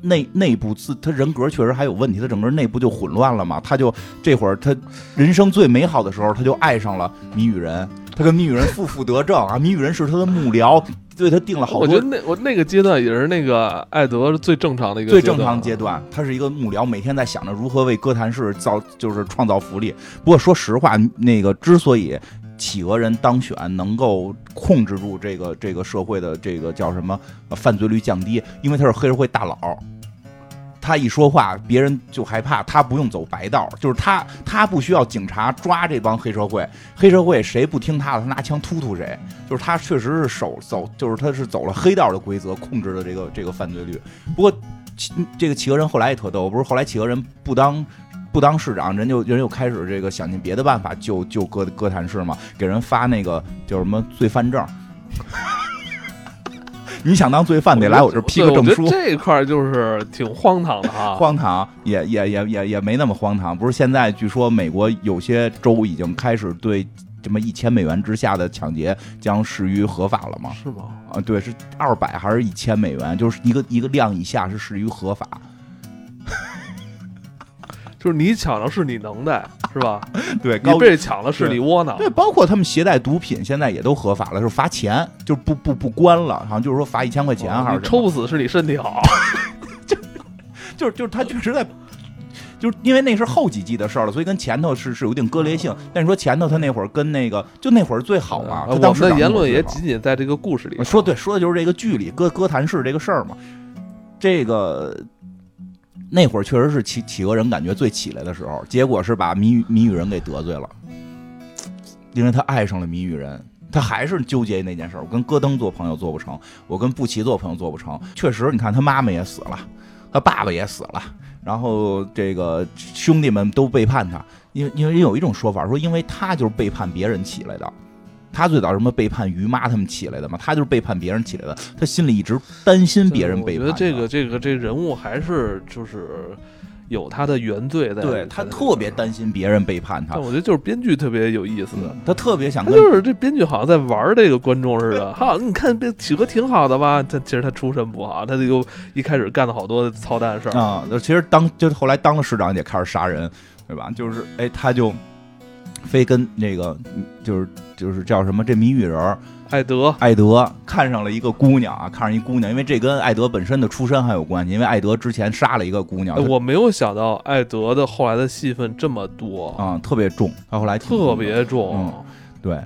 内内部自他人格确实还有问题，他整个内部就混乱了嘛。他就这会儿他人生最美好的时候，他就爱上了谜语人，他跟谜语人负负得正啊。谜语人是他的幕僚。对他定了好多，我觉得那我那个阶段也是那个艾德最正常的一个最正常阶段。他是一个幕僚，每天在想着如何为哥谭市造就是创造福利。不过说实话，那个之所以企鹅人当选，能够控制住这个这个社会的这个叫什么犯罪率降低，因为他是黑社会大佬。他一说话，别人就害怕。他不用走白道，就是他，他不需要警察抓这帮黑社会。黑社会谁不听他的，他拿枪突突谁。就是他确实是手走，就是他是走了黑道的规则，控制了这个这个犯罪率。不过，这个企鹅人后来也特逗，不是后来企鹅人不当不当市长，人就人又开始这个想尽别的办法救救哥哥谭市嘛，给人发那个叫什么罪犯证。你想当罪犯得来我这批个证书，这一块就是挺荒唐的哈。荒唐也也也也也没那么荒唐，不是？现在据说美国有些州已经开始对这么一千美元之下的抢劫将视于合法了吗？是吗？啊，对，是二百还是一千美元？就是一个一个量以下是视于合法。就是你抢的是你能耐，是吧？对，你被抢了是你窝囊。对，包括他们携带毒品，现在也都合法了，就是罚钱，就不不不关了，好像就是说罚一千块钱还是？抽不死是你身体好，就就是就是他确实在，就是因为那是后几季的事儿了，所以跟前头是是有一定割裂性。但是说前头他那会儿跟那个就那会儿最好嘛？当时的言论也仅仅在这个故事里说，对，说的就是这个剧里歌歌坛市这个事儿嘛，这个。那会儿确实是企企鹅人感觉最起来的时候，结果是把谜谜语人给得罪了，因为他爱上了谜语人，他还是纠结那件事儿。我跟戈登做朋友做不成，我跟布奇做朋友做不成。确实，你看他妈妈也死了，他爸爸也死了，然后这个兄弟们都背叛他，因为因为有一种说法说，因为他就是背叛别人起来的。他最早什么背叛于妈他们起来的嘛？他就是背叛别人起来的。他心里一直担心别人背叛。我觉得这个这个这人物还是就是有他的原罪在。对他特别担心别人背叛他。我觉得就是编剧特别有意思的，他特别想。他就是这编剧好像在玩这个观众似的。哈，你看这企鹅挺好的吧？他其实他出身不好，他就一开始干了好多操蛋事儿啊。其实当就是后来当了市长也开始杀人，对吧？就是哎，他就。非跟那个就是就是叫什么这谜语人艾德艾德看上了一个姑娘啊，看上一姑娘，因为这跟艾德本身的出身还有关系，因为艾德之前杀了一个姑娘。我没有想到艾德的后来的戏份这么多啊，特别重。他后来特别重，对。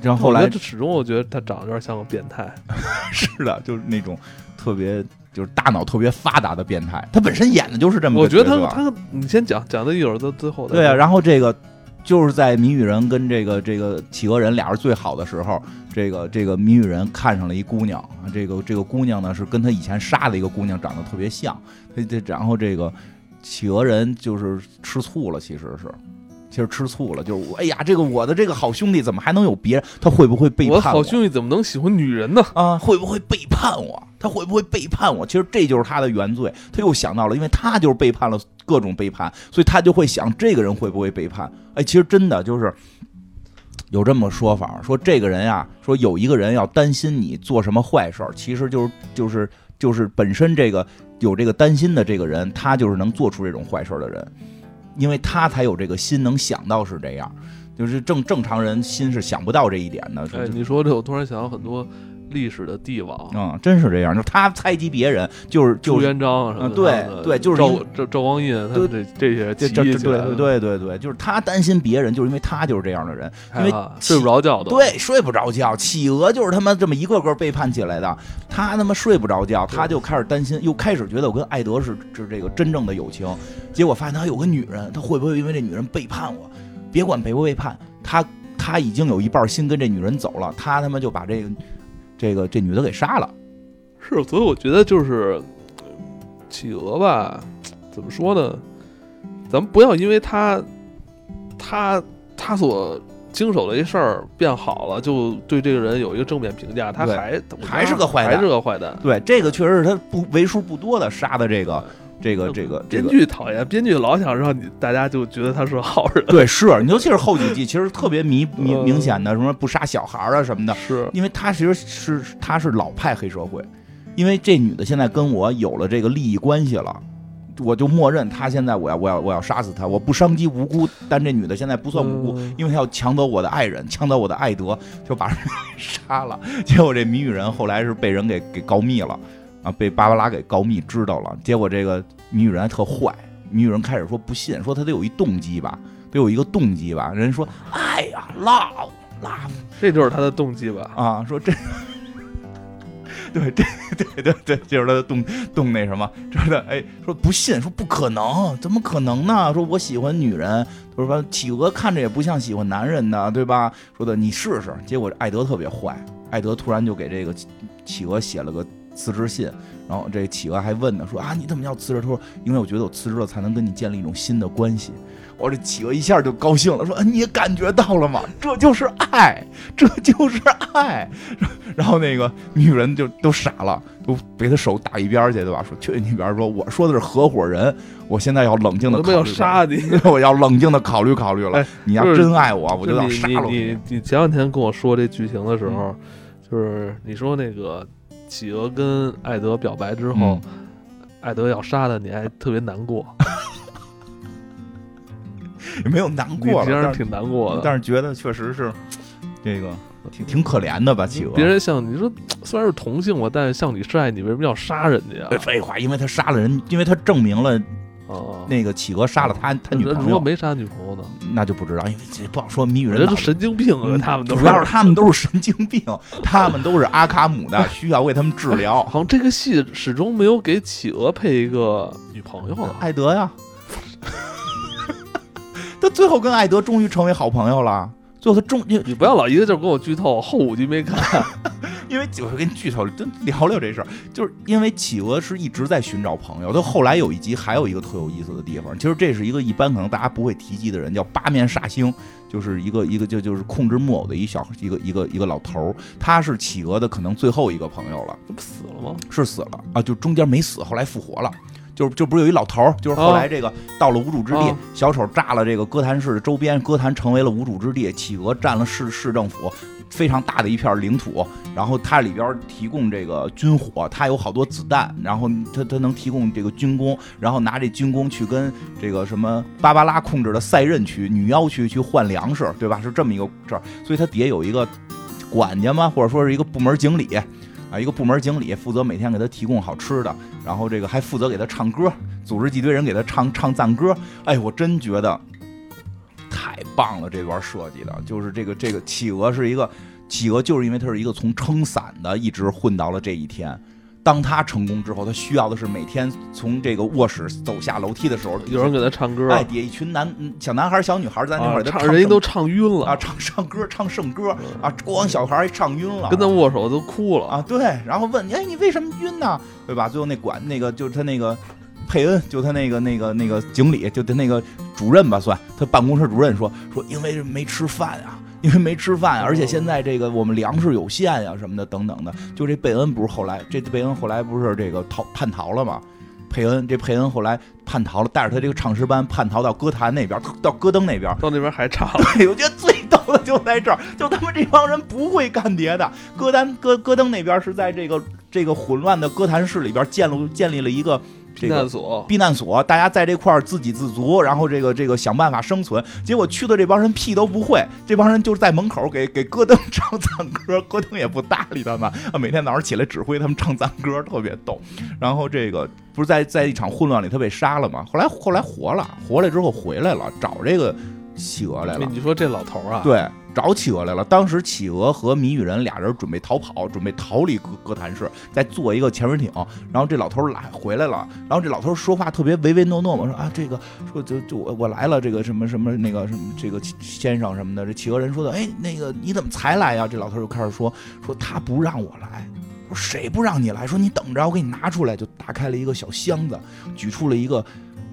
然后后来始终我觉得他长得有点像个变态。是的，就是那种特别就是大脑特别发达的变态。他本身演的就是这么。我觉得他他你先讲讲到一会儿到最后。对啊，然后这个。就是在谜语人跟这个这个企鹅人俩人最好的时候，这个这个谜语人看上了一姑娘，这个这个姑娘呢是跟他以前杀的一个姑娘长得特别像，这这然后这个企鹅人就是吃醋了，其实是。其实吃醋了，就是哎呀，这个我的这个好兄弟怎么还能有别人？他会不会背叛我？好兄弟怎么能喜欢女人呢？啊，会不会背叛我？他会不会背叛我？其实这就是他的原罪。他又想到了，因为他就是背叛了各种背叛，所以他就会想这个人会不会背叛？哎，其实真的就是有这么说法，说这个人呀，说有一个人要担心你做什么坏事儿，其实就是就是就是本身这个有这个担心的这个人，他就是能做出这种坏事儿的人。因为他才有这个心，能想到是这样，就是正正常人心是想不到这一点的。哎，你说这，我突然想到很多。历史的帝王嗯，真是这样。就他猜忌别人，就是就朱元璋什么对对，就是赵赵赵光胤，他这这些这这对对对对，就是他担心别人，就是因为他就是这样的人，因为 睡不着觉的。对，睡不着觉。企鹅就是他妈这么一个个背叛起来的，他他妈睡不着觉，他就开始担心，又开始觉得我跟艾德是是这个真正的友情，结果发现他有个女人，他会不会因为这女人背叛我？别管背不背叛，他他已经有一半心跟这女人走了，他他妈就把这个。这个这女的给杀了，是，所以我觉得就是企鹅吧，怎么说呢？咱们不要因为他他他所经手的一事儿变好了，就对这个人有一个正面评价。他还还是个坏蛋，还是个坏蛋。对，这个确实是他不为数不多的杀的这个这个这个这编。剧讨厌，编剧老想让你大家就觉得他是好人。对，是，尤其是后几季，其实特别明明 嗯明显的，什么不杀小孩啊什么的，是，因为他其实是他是老派黑社会，因为这女的现在跟我有了这个利益关系了，我就默认她现在我要我要我要杀死她，我不伤及无辜，但这女的现在不算无辜，嗯因为她要抢走我的爱人，抢走我的爱德，就把人 杀了。结果这谜语人后来是被人给给告密了，啊，被芭芭拉给告密知道了。结果这个谜语人还特坏，谜语人开始说不信，说他得有一动机吧，得有一个动机吧。人说哎呀，love love。这就是他的动机吧？啊，说这，对 对对对对，就是他的动动那什么，说的哎，说不信，说不可能，怎么可能呢？说我喜欢女人，他说企鹅看着也不像喜欢男人的，对吧？说的你试试，结果艾德特别坏，艾德突然就给这个企企鹅写了个辞职信，然后这企鹅还问呢，说啊你怎么要辞职？他说因为我觉得我辞职了才能跟你建立一种新的关系。我这企鹅一下就高兴了，说：“啊你也感觉到了吗？这就是爱，这就是爱。”然后那个女人就都傻了，都被他手打一边去，对吧？说去你边儿，说我说的是合伙人，我现在要冷静的我要杀你！我要冷静的考虑考虑了哎。你要真爱我，我就要你你杀了你你前两天跟我说这剧情的时候，嗯就是你说那个企鹅跟艾德表白之后，嗯艾德要杀他，你还特别难过，也没有难过其实挺难过的。但是觉得确实是这个挺挺可怜的吧，企鹅。别人像你说，虽然是同性吧，但是像你是爱你，为什么要杀人家呀？哎废话，因为他杀了人，因为他证明了啊，那个企鹅杀了他他女朋友，如果没杀女朋友呢？那就不知道，因为这不好说。谜语人脑都神经病啊，嗯他们都主要是他们都是神经病，他们都是阿卡姆的，需要为他们治疗。好像这个戏始终没有给企鹅配一个女朋友了。艾德呀，他最后跟艾德终于成为好朋友了。最后他终你你不要老一个劲儿跟我剧透，后五集没看。因为我跟你剧透，真聊聊这事儿，就是因为企鹅是一直在寻找朋友。他后来有一集还有一个特有意思的地方，其实这是一个一般可能大家不会提及的人，叫八面煞星，就是一个一个就就是控制木偶的一小一个一个一个老头儿，他是企鹅的可能最后一个朋友了。这不死了吗？是死了啊，就中间没死，后来复活了。就就不是有一老头儿，就是后来这个到了无主之地，哦小丑炸了这个哥谭市的周边，哥谭成为了无主之地，企鹅占了市市政府非常大的一片领土，然后它里边提供这个军火，它有好多子弹，然后它它能提供这个军工，然后拿这军工去跟这个什么芭芭拉控制的塞壬区女妖区去换粮食，对吧？是这么一个事儿，所以它底下有一个管家嘛，或者说是一个部门经理。啊，一个部门经理负责每天给他提供好吃的，然后这个还负责给他唱歌，组织一堆人给他唱唱赞歌。哎，我真觉得太棒了，这段设计的，就是这个这个企鹅是一个企鹅，就是因为它是一个从撑伞的，一直混到了这一天。当他成功之后，他需要的是每天从这个卧室走下楼梯的时候，有人给他唱歌，哎，底下一群男嗯小男孩、小女孩在那块啊儿唱人家都唱晕了啊，唱唱歌、唱圣歌啊，光小孩儿唱晕了，跟他握手都哭了。啊，对，然后问你，哎，你为什么晕呢？对吧？最后那管那个就是他那个佩恩，就他那个那个那个经理，就他那个主任吧，算他办公室主任说说，因为没吃饭啊，因为没吃饭，而且现在这个我们粮食有限呀、什么的等等的。就这贝恩不是后来，这贝恩后来不是这个逃叛逃了吗？佩恩这佩恩后来叛逃了，带着他这个唱诗班叛逃到歌坛那边，到戈登那边，到那边还唱，对，我觉得最逗的就在这儿，就他们这帮人不会干别的。歌单戈戈登那边是在这个这个混乱的歌坛市里边建了建立了一个这避难所，避难所，大家在这块儿自给自足，然后这个这个想办法生存。结果去的这帮人屁都不会，这帮人就是在门口给给戈登唱赞歌，戈登也不搭理他们，啊，每天早上起来指挥他们唱赞歌，特别逗。然后这个不是在在一场混乱里他被杀了吗？后来后来活了，活了之后回来了，找这个企鹅来了。你说这老头啊，对，找企鹅来了。当时企鹅和谜语人俩人准备逃跑，准备逃离哥哥谭市，再坐一个潜水艇。然后这老头来回来了，然后这老头说话特别唯唯诺诺嘛，说啊这个说就就我我来了，这个什么什么那个什么这个先生什么的。这企鹅人说的，哎，那个你怎么才来呀？这老头就开始说说他不让我来。说谁不让你来？说你等着，我给你拿出来。就打开了一个小箱子，举出了一个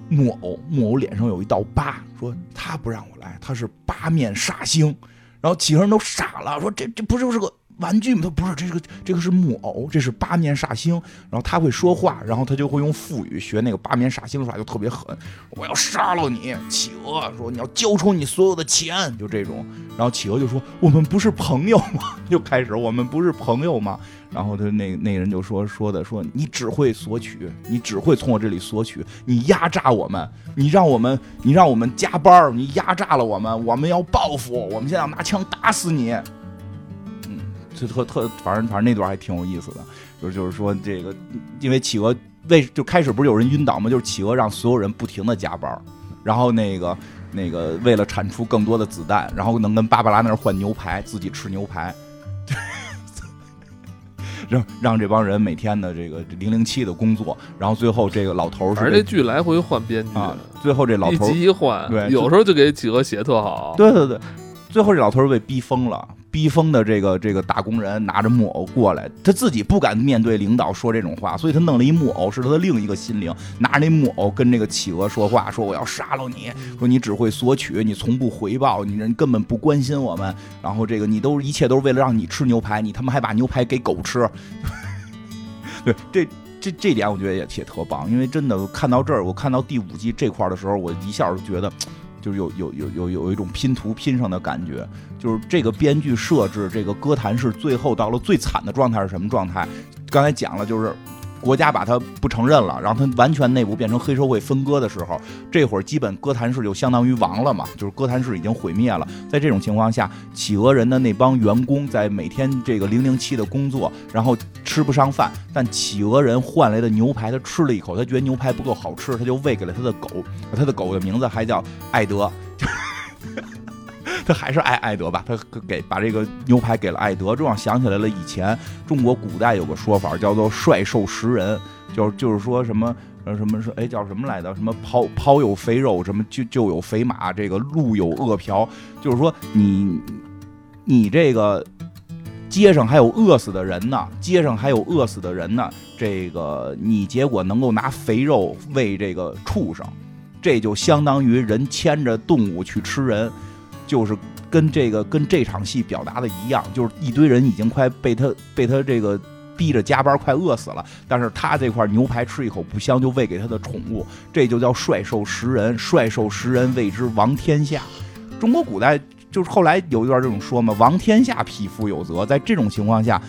木偶，木偶脸上有一道疤，说他不让我来，他是八面煞星。然后几个人都傻了，说这这不就是个玩具吗？他不是，这个这个是木偶，这是八面煞星。然后他会说话，然后他就会用腹语学那个八面煞星说话，就特别狠。我要杀了你！企鹅说你要交出你所有的钱，就这种。然后企鹅就说我们不是朋友吗？就开始我们不是朋友吗？然后他那那人就说说的说你只会索取，你只会从我这里索取，你压榨我们，你让我们你让我们加班，你压榨了我们，我们要报复，我们现在要拿枪打死你。就特特，反正反正那段还挺有意思的，就是就是说这个，因为企鹅为就开始不是有人晕倒吗？就是企鹅让所有人不停的加班，然后那个那个为了产出更多的子弹，然后能跟芭芭拉那儿换牛排，自己吃牛排，让让这帮人每天的这个零零七的工作，然后最后这个老头是这剧来回换编剧啊，最后这老头一集一换，对，有时候就给企鹅写特好，对对对，最后这老头是被逼疯了。逼疯的这个这个打工人拿着木偶过来，他自己不敢面对领导说这种话，所以他弄了一木偶，是他的另一个心灵，拿着那木偶跟这个企鹅说话，说我要杀了你，说你只会索取，你从不回报，你人根本不关心我们，然后这个你都一切都是为了让你吃牛排，你他妈还把牛排给狗吃，对，这这这点我觉得也也特棒，因为真的看到这儿，我看到第五季这块儿的时候，我一下就觉得。就是有有有有有一种拼图拼上的感觉，就是这个编剧设置这个歌坛是最后到了最惨的状态是什么状态？刚才讲了，就是。国家把他不承认了，然后他完全内部变成黑社会分割的时候，这会儿基本哥谭市就相当于亡了嘛，就是哥谭市已经毁灭了。在这种情况下，企鹅人的那帮员工在每天这个零零七的工作，然后吃不上饭，但企鹅人换来的牛排他吃了一口，他觉得牛排不够好吃，他就喂给了他的狗，他的狗的名字还叫艾德。他还是爱爱德吧，他给把这个牛排给了爱德，这让想起来了以前中国古代有个说法叫做帅兽食人，就是就是说什么呃什么说哎叫什么来着？什么抛抛有肥肉，什么就就有肥马，这个路有饿殍，就是说你你这个街上还有饿死的人呢，街上还有饿死的人呢，这个你结果能够拿肥肉喂这个畜生，这就相当于人牵着动物去吃人。就是跟这个跟这场戏表达的一样，就是一堆人已经快被他被他这个逼着加班，快饿死了。但是他这块牛排吃一口不香，就喂给他的宠物，这就叫帅兽食人。帅兽食人谓之王天下。中国古代就是后来有一段这种说嘛，王天下匹夫有责。在这种情况下，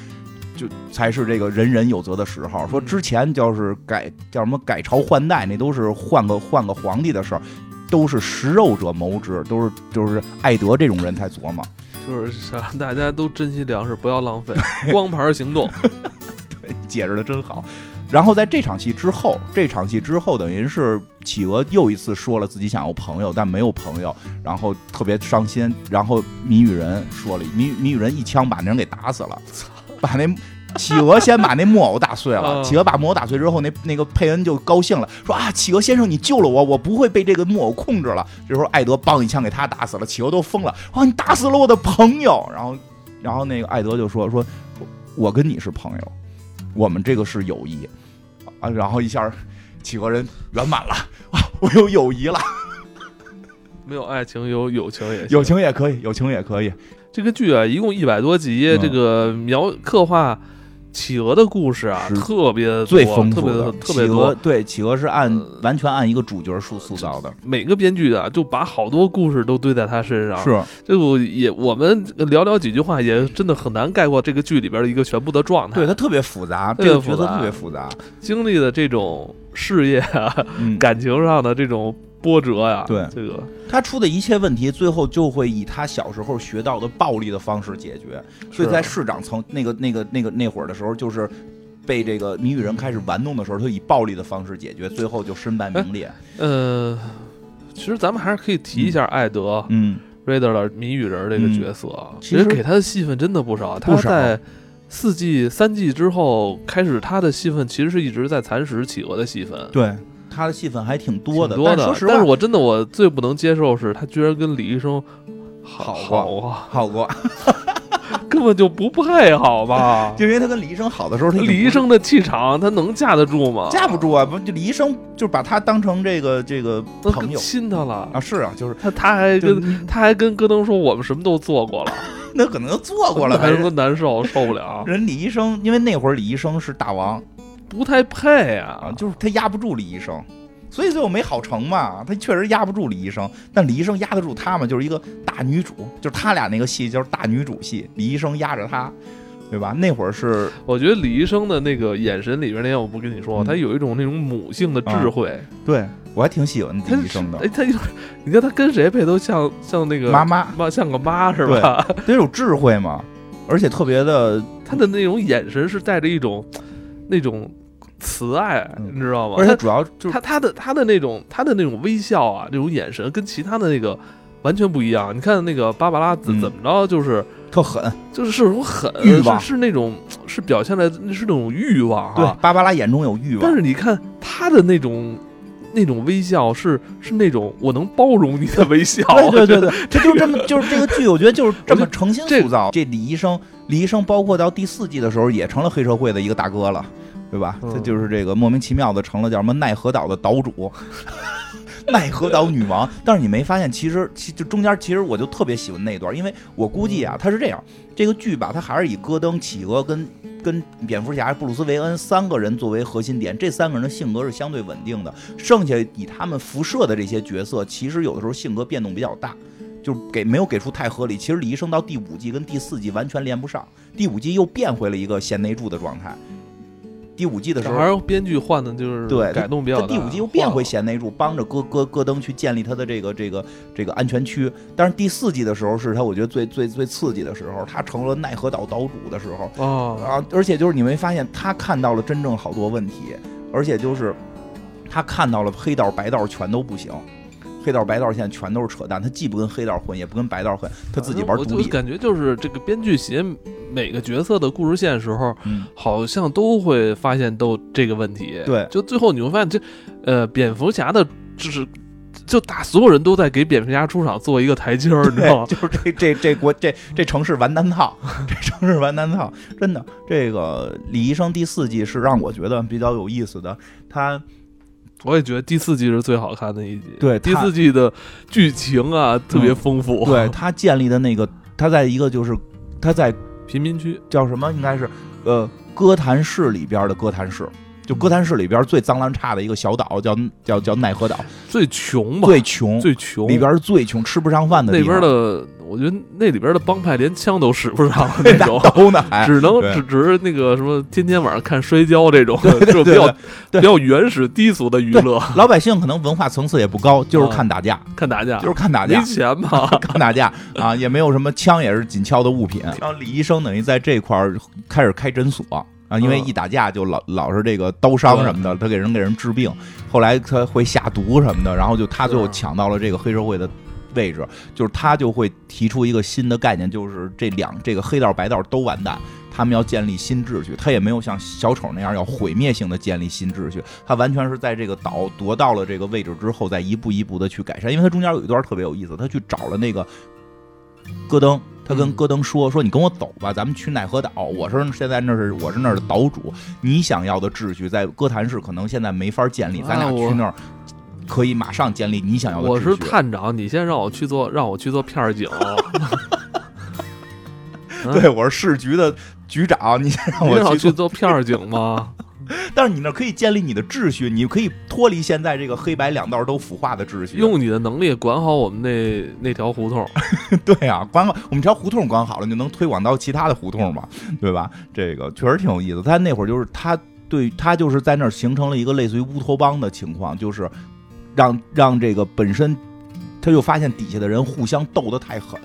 就才是这个人人有责的时候。说之前就是改叫什么改朝换代，那都是换个换个皇帝的事儿。都是食肉者谋之，都是就是艾德这种人才琢磨，就是想让大家都珍惜粮食，不要浪费，光盘行动。对，解释的真好。然后在这场戏之后，这场戏之后，等于是企鹅又一次说了自己想要朋友，但没有朋友，然后特别伤心。然后谜语人说了，谜谜语人一枪把那人给打死了，把那。企鹅先把那木偶打碎了。企鹅把木偶打碎之后，那那个佩恩就高兴了，说啊，企鹅先生，你救了我，我不会被这个木偶控制了。这时候艾德梆一枪给他打死了，企鹅都疯了，哇，你打死了我的朋友。然后，然后那个艾德就说说，我跟你是朋友，我们这个是友谊啊。然后一下，企鹅人圆满了，啊，我有友谊了。没有爱情，有友情也友情也可以，友情也可以。这个剧啊，一共一百多集，这个描刻画。企鹅的故事啊，特别最丰富，特别特别多。对，企鹅是按完全按一个主角塑塑造的。每个编剧啊，就把好多故事都堆在他身上。是，就也我们聊聊几句话，也真的很难概括这个剧里边的一个全部的状态。对，它特别复杂，这个角色特别复杂，经历的这种事业啊，感情上的这种。波折呀，对这个他出的一切问题，最后就会以他小时候学到的暴力的方式解决。所以在市长层那个那个那个那会儿的时候，就是被这个谜语人开始玩弄的时候，他以暴力的方式解决，最后就身败名裂。呃，其实咱们还是可以提一下艾德，嗯，Rader 的谜语人这个角色，其实给他的戏份真的不少。他在四季三季之后开始，他的戏份其实是一直在蚕食企鹅的戏份。对。他的戏份还挺多的，但说实话，但是我真的我最不能接受是他居然跟李医生好过，好过，根本就不配好吧？就因为他跟李医生好的时候，他李医生的气场，他能架得住吗？架不住啊！不，就李医生就把他当成这个这个朋友亲他了啊！是啊，就是他他还跟他还跟戈登说，我们什么都做过了。那可能做过了。还说难受，受不了。人李医生，因为那会儿李医生是大王不太配啊，啊，就是他压不住李医生，所以最后没好成嘛。他确实压不住李医生，但李医生压得住他嘛，就是一个大女主，就是他俩那个戏就是大女主戏，李医生压着他，对吧？那会儿是我觉得李医生的那个眼神里边那天我不跟你说，嗯他有一种那种母性的智慧。对我还挺喜欢李医生的哎，他有你看他跟谁配都像像那个妈妈，妈像个妈是吧？得有智慧嘛，而且特别的，他的那种眼神是带着一种那种慈爱，嗯你知道吗？而且他主要就是他他的他的那种他的那种微笑啊，那种眼神跟其他的那个完全不一样。你看那个芭芭拉怎嗯怎么着，就是特狠。就是是种狠欲望是是那种是表现的是那种欲望对哈。，芭芭拉眼中有欲望，但是你看他的那种那种微笑是是那种我能包容你的微笑，对对对对，这就这么就是这个剧，我觉得就是这么诚心塑造。这李医生，李医生包括到第四季的时候也成了黑社会的一个大哥了，对吧？嗯他就是这个莫名其妙的成了叫什么奈何岛的岛主。奈何岛女王，但是你没发现，其实其就中间其实我就特别喜欢那一段，因为我估计啊，他是这样，这个剧吧，它还是以戈登、企鹅跟跟蝙蝠侠、布鲁斯韦恩三个人作为核心点，这三个人的性格是相对稳定的，剩下以他们辐射的这些角色，其实有的时候性格变动比较大。就是给没有给出太合理，其实李医生到第五季跟第四季完全连不上，第五季又变回了一个贤内助的状态。第五季的时候，还是编剧换的就是对改动比较第五季又变回贤内助，帮着戈戈戈登去建立他的这个这个这个安全区。但是第四季的时候是他我觉得最最最刺激的时候，他成了奈何岛岛主的时候啊，啊！而且就是你没发现他看到了真正好多问题，而且就是他看到了黑道白道全都不行。黑道白道现在全都是扯淡，他既不跟黑道混，也不跟白道混，他自己玩我独立。就感觉就是这个编剧写每个角色的故事线的时候，嗯，好像都会发现都这个问题。对就最后你会发现这，呃，蝙蝠侠的就是。就打所有人都在给蝙蝠侠出场做一个台阶儿，你知道吗？就是这这这国这这城市完蛋套，这城市完蛋套，真的。这个李医生第四季是让我觉得比较有意思的，他我也觉得第四季是最好看的一集。对第四季的剧情啊特别丰富。对他建立的那个，他在一个就是他在贫民区，叫什么，应该是呃哥谭市里边的哥谭市。就哥谭市里边最脏乱差的一个小岛，叫叫叫奈何岛，最穷吧，最穷，最穷里边是最穷，吃不上饭的那地方。边的，我觉得那里边的帮派连枪都使不上 那种。刀呢只能只只是那个什么，天天晚上看摔跤这种，对对 这种比较比较原始低俗的娱乐，老百姓可能文化层次也不高，就是看打架，看打架，就是看打架没，钱嘛，看打架啊，也没有什么枪，也是紧俏的物品。然后李医生等于在这块儿开始开诊所啊，因为嗯一打架就老老是这个刀伤什么的，他给人给人治病。后来他会下毒什么的，然后就他最后抢到了这个黑社会的。位置就是他就会提出一个新的概念，就是这两这个黑道白道都完蛋，他们要建立新秩序。他也没有像小丑那样要毁灭性的建立新秩序，他完全是在这个岛夺到了这个位置之后，再一步一步的去改善。因为他中间有一段特别有意思，他去找了那个戈登，他跟嗯戈登说：“说你跟我走吧，咱们去奈何岛。我是现在那是我是那儿的岛主，你想要的秩序在哥谭市可能现在没法建立，咱俩去那儿可以马上建立你想要的我是。”探长，你先让我去做，让我去做片儿警。嗯 对，我是市局的局长，你先让我去。做片儿警吗？但是你那可以建立你的秩序，你可以脱离现在这个黑白两道都腐化的秩序。用你的能力管好我们那那条胡同。对啊，管好我们这条胡同管好了，你就能推广到其他的胡同嘛，对吧？这个确实挺有意思。他那会儿就是他对他就是在那儿形成了一个类似于乌托邦的情况，就是让让这个本身他就发现底下的人互相斗得太狠。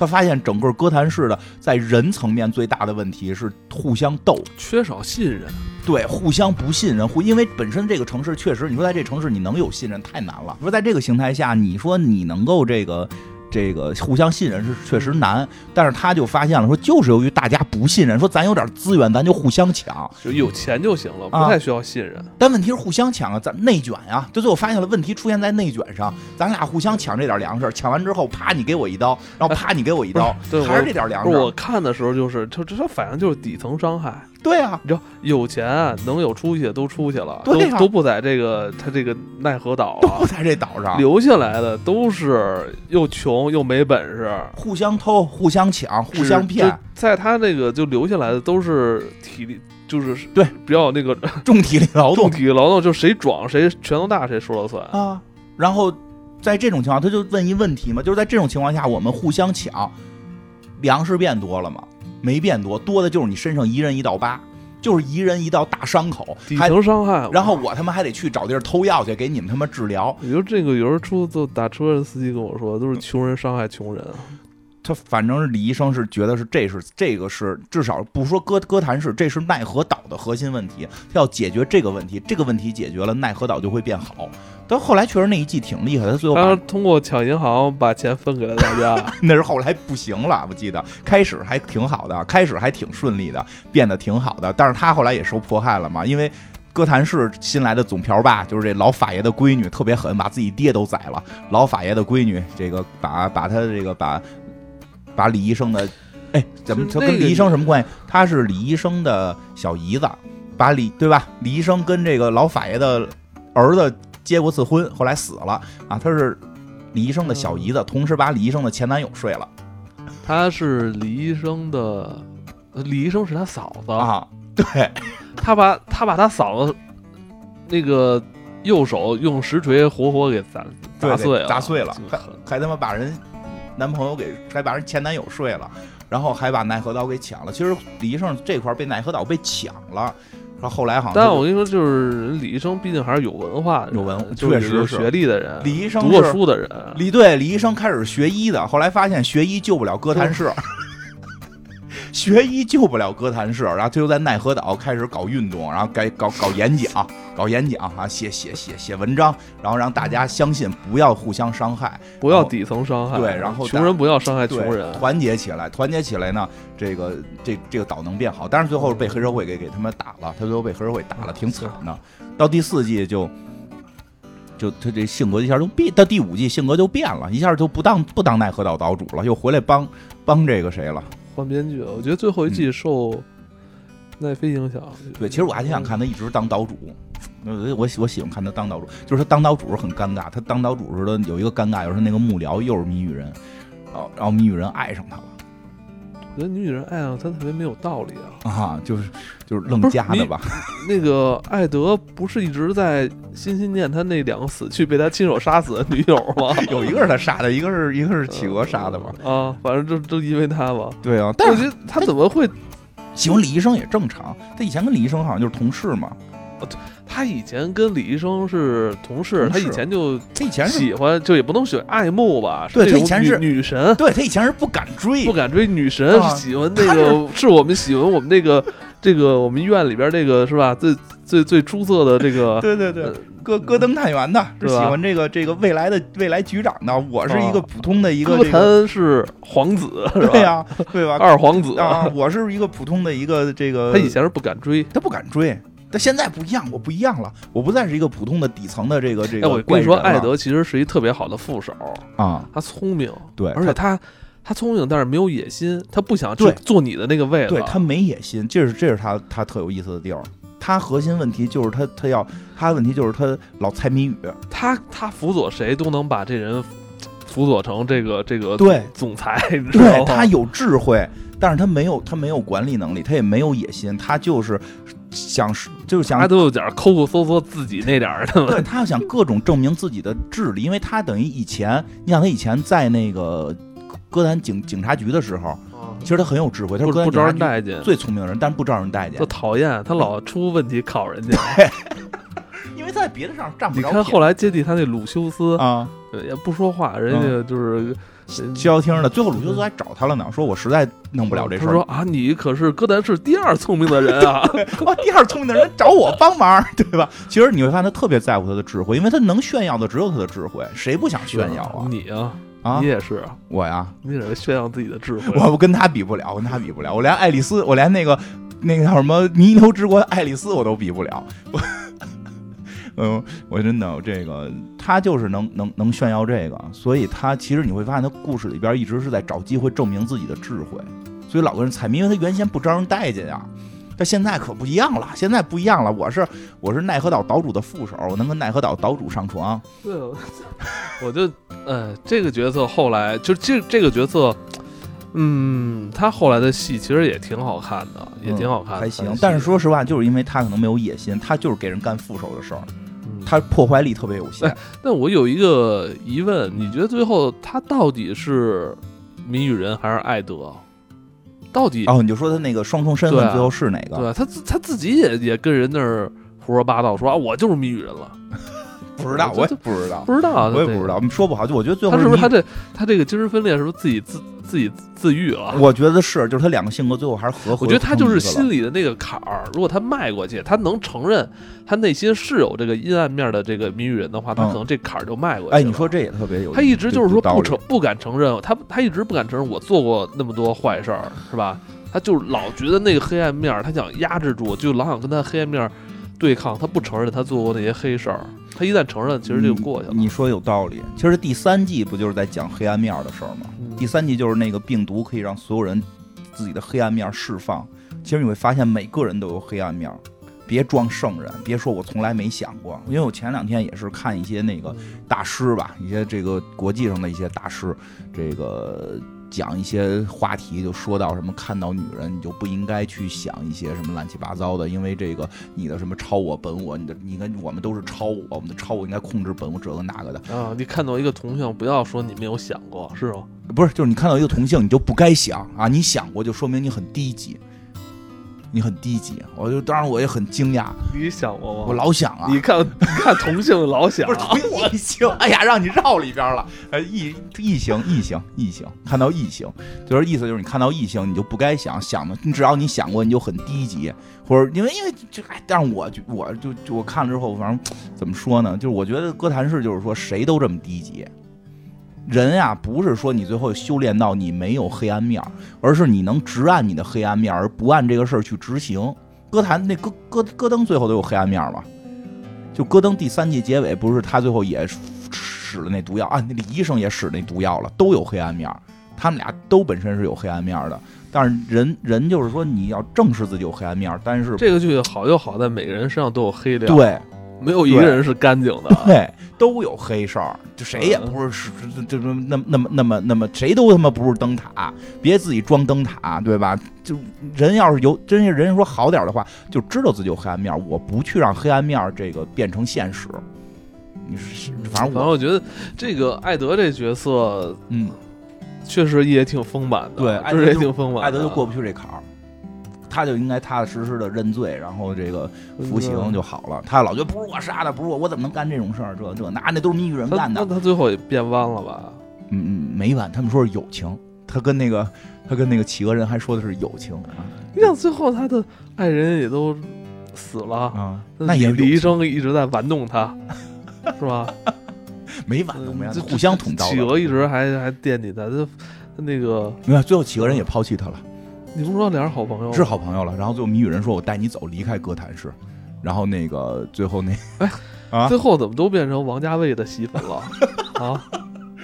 他发现整个哥谭市的在人层面最大的问题是互相斗，缺少信任，对，互相不信任，互因为本身这个城市确实，你说在这城市你能有信任太难了。你说在这个形态下，你说你能够这个这个互相信任是确实难，但是他就发现了，说就是由于大家不信任，说咱有点资源，咱就互相抢。就有钱就行了，不啊太需要信任。但问题是互相抢啊，咱内卷呀、就最后发现了问题出现在内卷上，咱俩互相抢这点粮食，抢完之后，啪你给我一刀，然后啪你给我一刀，对还是这点粮食我。看的时候就是，就这反正就是底层伤害。对啊，你知道有钱能有出息的都出去了，都都不在这个他这个奈何岛啊都不，在这岛上，留下来的都是又穷又没本事，互相偷、互相抢、互相骗，在他那个就留下来的都是体力，就是对比较那个 重体力劳动重体力劳动，就谁壮谁拳头大谁说了算。啊。然后在这种情况，他就问一问题嘛，就是在这种情况下，我们互相抢，粮食变多了吗？没变多，多的就是你身上一人一道疤，就是一人一道大伤口，底还层伤害，然后我他妈还得去找地儿偷药去给你们他妈治疗。你说这个有时候出就打车的司机跟我说，都是穷人伤害穷人。他反正是李医生是觉得是这是这个是至少不说歌歌坛市，这是奈何岛的核心问题。他要解决这个问题，这个问题解决了，奈何岛就会变好。但后来确实那一季挺厉害，他最后通过抢银行把钱分给了大家。那是后来不行了，我记得开始还挺好的，开始还挺顺利的，变得挺好的。但是他后来也受迫害了嘛，因为哥谭市新来的总瓢吧，就是这老法爷的闺女特别狠，把自己爹都宰了。老法爷的闺女，这个把把他这个把把李医生的，哎，怎么他跟李医生什么关系？他是李医生的小姨子，把李对吧？李医生跟这个老法爷的儿子结过次婚，后来死了啊，他是。李医生的小姨子，同时把李医生的前男友睡了他是李医生的，呃李医生是他嫂子，啊！对，他把他把他嫂子那个右手用石锤活活给砸砸碎了，砸碎了还还他妈把人男朋友给，还把人前男友睡了，然后还把奈何岛给抢了。其实李医生这块被奈何岛被抢了，然后后来好像但我跟你说，就是人李医生毕竟还是有文化的，有文确实是学历的人，李医生读过书的人，李对李医生开始学医的，后来发现学医救不了哥谭市。学医救不了哥谭市，然后他就在奈何岛开始搞运动，然后该搞搞演讲，搞演讲啊，写写写写文章，然后让大家相信不要互相伤害，不要底层伤害，对然后穷人不要伤害穷，人，团结起来，团结起来呢，这个这这个岛能变好。但是最后被黑社会给给他们打了，他最后被黑社会打了，挺惨的。到第四季就就他这性格一下就变，到第五季性格就变了，一下就不当不当奈何岛岛主了，又回来帮帮这个谁了。换编剧了。我觉得最后一季受奈飞影响，嗯对，其实我还挺想看他一直当岛主。呃我喜我喜欢看他当岛主，就是他当岛主是很尴尬。他当岛主时的有一个尴尬，就是那个幕僚又是谜语人，然后然后谜语人爱上他了我觉得女人爱上他特别没有道理啊。啊，就是就是愣加的吧。那个艾德不是一直在心心念他那两个死去被他亲手杀死的女友吗？有一个是他杀的，一个是一个是企鹅杀的吧？啊，反正就就因为他吧。对啊，但是我觉得他怎么会？喜欢李医生也正常。他以前跟李医生好像就是同事嘛，他以前跟李医生是同事，他以前就他以前喜欢，就也不能喜欢爱慕吧？对他以前是女神，对他以前是不敢追，不敢追女神，喜欢那个，是我们喜欢我们那个这个我们医院里边这个是吧？最最最出色的这个，对对对呃，戈戈登探员的，是喜欢这个这个未来的未来局长的。我是一个啊普通的一个歌这个，坛是皇子，对呀、对吧？二皇子啊，我是一个普通的一个这个，他以前是不敢追。他不敢追。但现在不一样，我不一样了，我不再是一个普通的底层的这个这哎，个我跟你说，艾德其实是一特别好的副手，啊，他聪明，对，而且他他聪明，但是没有野心，他不想去对做你的那个位子。对他没野心，这是这是他他特有意思的地儿。他核心问题就是他他要他的问题就是他老猜谜语，他他辅佐谁都能把这人辅佐成这个这个对总裁？对他有智慧，但是他没有他没有管理能力，他也没有野心，他就是想就是想他都有点抠抠搜搜自己那点儿的对他要想各种证明自己的智力，因为他等于以前，你想他以前在那个歌坛警警察局的时候，其实他很有智慧，他是不不招人待见，最聪明的人，但是不招人待见就，讨厌他老出问题考人家。因为在别的上占不你看后来接替他那鲁修斯，啊。呃也不说话，人家就是消消停的，最后鲁修斯还找他了呢，说我实在弄不了这事儿他说，啊，你可是哥谭市第二聪明的人啊！哇，第二聪明的人找我帮忙，对吧？其实你会发现他特别在乎他的智慧，因为他能炫耀的只有他的智慧，谁不想炫耀啊？你啊，啊你，也是，我呀，你也是炫耀自己的智慧。我我跟他比不了，我跟他比不了，我连爱丽丝，我连那个那个叫什么弥留之国的爱丽丝我都比不了。我，嗯，我真的这个，他就是能能能炫耀这个，所以他其实你会发现，他故事里边一直是在找机会证明自己的智慧，所以老跟人猜谜，因为他原先不招人待见呀。但现在可不一样了，现在不一样了，我是我是奈何岛岛主的副手，我能跟奈何岛岛主上床。对，我就呃，这个角色后来就这这个角色，嗯，他后来的戏其实也挺好看的，也挺好看的，还行。但是说实话，就是因为他可能没有野心，他就是给人干副手的事儿，嗯他破坏力特别有限。但我有一个疑问，你觉得最后他到底是谜语人还是艾德？到底哦你就说他那个双重身份最后是哪个？对他自他自己也也跟人那儿胡说八道说啊，我就是谜语人了，不知道，我也不知道，不知道啊，我也不知道，我们说不好。就我觉得最后他是不是他这他这个精神分裂是不是自己自自己自愈了？我觉得是，就是他两个性格最后还是合合。我觉得他就是心里的那个坎儿，如果他迈过去，他能承认他内心是有这个阴暗面的这个谜语人的话，他嗯可能这坎儿就迈过去了。哎，你说这也特别有，他一直就是说不承不敢承认，他他一直不敢承认我做过那么多坏事儿，是吧？他就老觉得那个黑暗面，他想压制住，就老想跟他黑暗面对抗，他不承认他做过那些黑事儿。他一旦承认，其实就过去了。你说有道理。其实第三季不就是在讲黑暗面的事儿吗？嗯第三季就是那个病毒可以让所有人自己的黑暗面释放。其实你会发现每个人都有黑暗面，别装圣人，别说我从来没想过。因为我前两天也是看一些那个大师吧，一些这个国际上的一些大师，这个讲一些话题，就说到什么看到女人你就不应该去想一些什么乱七八糟的，因为这个你的什么超我本我，你的你跟我们都是超我，我们的超我应该控制本我这个那个的，啊，你看到一个同性，不要说你没有想过，是吗？不是就是你看到一个同性你就不该想啊，你想过就说明你很低级。你很低级，我就当然我也很惊讶，你想过吗？我老想啊，你看，你看同性老想 不是同异性，哎呀，让你绕里边了。呃，异异性，异性，异性，看到异性，就是意思就是你看到异性，你就不该想想的，你只要你想过，你就很低级，或者因为因为这，哎，但是我就我就就我看了之后，反正怎么说呢，就是我觉得哥谭市就是说谁都这么低级。人呀、不是说你最后修炼到你没有黑暗面儿，而是你能直按你的黑暗面儿，而不按这个事儿去执行。歌坛那歌歌戈登最后都有黑暗面儿嘛？就戈登第三季结尾不是他最后也使了那毒药啊？那李医生也使那毒药了，都有黑暗面儿。他们俩都本身是有黑暗面儿的，但是人人就是说你要正视自己有黑暗面儿，但是这个剧好就好在每个人身上都有黑料，，对没有一个人是干净的。对都有黑事儿，就谁也不是是这这那么那么那么那么谁都他妈不是灯塔，别自己装灯塔，对吧？就人要是有真是人说好点儿的话，就知道自己有黑暗面儿，我不去让黑暗面儿这个变成现实。你是反正我反正我觉得这个艾德这角色嗯，确实也挺丰满的，对艾德就是也挺丰满的。艾德就过不去这坎儿。他就应该踏踏实实的认罪，然后这个服刑就好了。他老觉得不是我杀的，不是我，我怎么能干这种事儿？这这那那都是谜语人干的那。他最后也变弯了吧？嗯嗯，没完。他们说是友情，他跟那个他跟那个企鹅人还说的是友情啊你想最后他的爱人也都死了，啊，那也李李医生一直在玩弄他，是吧？没完都没互相捅刀企。鹅一直还还惦记他，他他那个没有，最后企鹅人也抛弃他了，你不是说俩人好朋友？是好朋友了。然后最后谜语人说：“我带你走，离开哥谭市。”然后那个最后那哎 啊最后怎么都变成王家卫的媳妇了 啊？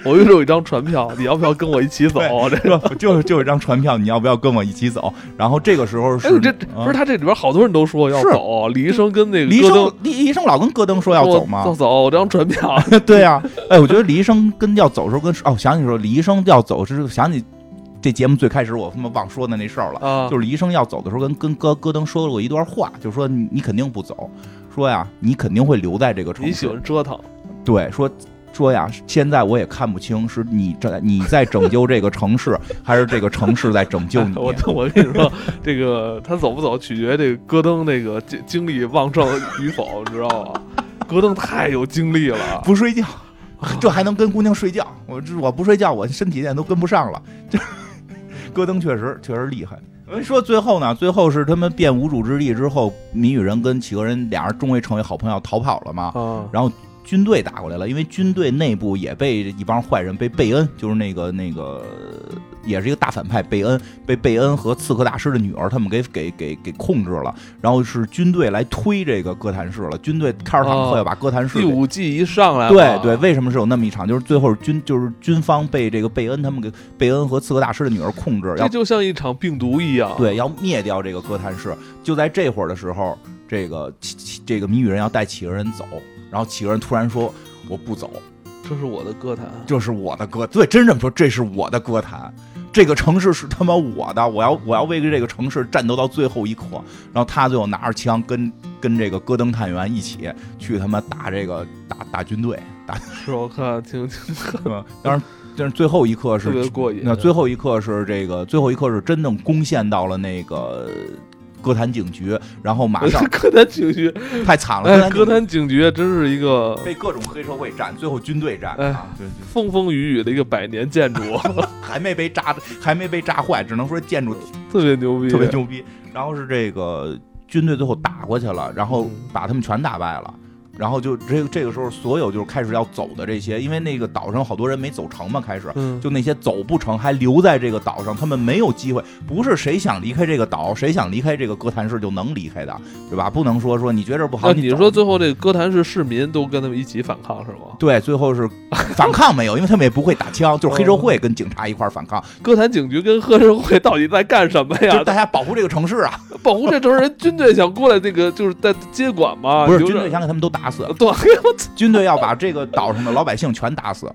我又有一张船票，你要不要跟我一起走？这是吧？就就有张船票，你要不要跟我一起走？然后这个时候是哎，这啊不是他这里边好多人都说要走，李医生跟那个李医生，李医生老跟戈登说要走吗要？走，我这张船票。对呀、哎，我觉得李医生跟要走的时候跟哦，想起说李医生要走是想起这节目最开始我他妈忘说的那事儿了，啊，就是李医生要走的时候跟跟戈戈登说过一段话，就说你你肯定不走，说呀你肯定会留在这个城市你喜，欢折腾，对，说说呀现在我也看不清是你在你在拯救这个城市，还是这个城市在拯救你。我我跟你说，这个他走不走取决这个戈登那个精精力旺盛与否，你知道吗？戈登太有精力了，不睡觉，这还能跟姑娘睡觉？我这我不睡觉，我身体现在都跟不上了。这戈登确实确实厉害。我一说，最后呢，最后是他们变无主之地之后，谜语人跟企鹅人俩人终于成为好朋友，逃跑了嘛。啊，然后军队打过来了，因为军队内部也被一帮坏人，被贝恩，就是那个那个。也是一个大反派，贝恩被贝恩和刺客大师的女儿他们给给给给控制了，然后是军队来推这个哥谭市了。军队开着坦克要把哥谭市。第五季一上来，对对，为什么是有那么一场？就是最后军就是军方被这个贝恩他们给贝恩和刺客大师的女儿控制，这就像一场病毒一样。对，要灭掉这个哥谭市。就在这会儿的时候，这个这个谜语人要带企鹅人走，然后企鹅人突然说：“我不走，这是我的歌坛，这是我的歌。”对，真这么说，这是我的歌坛。这个城市是他妈我的，我要我要为这个城市战斗到最后一刻。然后他最后拿着枪跟跟这个戈登探员一起去他妈打这个打打军队，打 是我看挺挺，当然但是最后一刻是。那最后一刻是这个最后一刻是真正攻陷到了那个。歌坛警局，然后马上 歌坛警局太惨了。歌坛警局真是一个被各种黑社会占，最后军队占啊，对，风风雨雨的一个百年建筑，还没被炸，还没被炸坏，只能说建筑 特别牛逼，特别牛逼。然后是这个军队最后打过去了，然后把他们全打败了。然后就这个这个时候，所有就是开始要走的这些，因为那个岛上好多人没走成嘛，开始就那些走不成还留在这个岛上，他们没有机会。不是谁想离开这个岛，谁想离开这个哥谭市就能离开的，对吧？不能说说你觉得不好，那你说最后这个哥谭市市民都跟他们一起反抗是吗？对，最后是反抗没有，因为他们也不会打枪，就是黑社会跟警察一块反抗。哥谭警局跟黑社会到底在干什么呀？大家保护这个城市啊，保护这城市，人军队想过来，那个就是在接管嘛？不是军队想给他们都打死。对。军队要把这个岛上的老百姓全打死。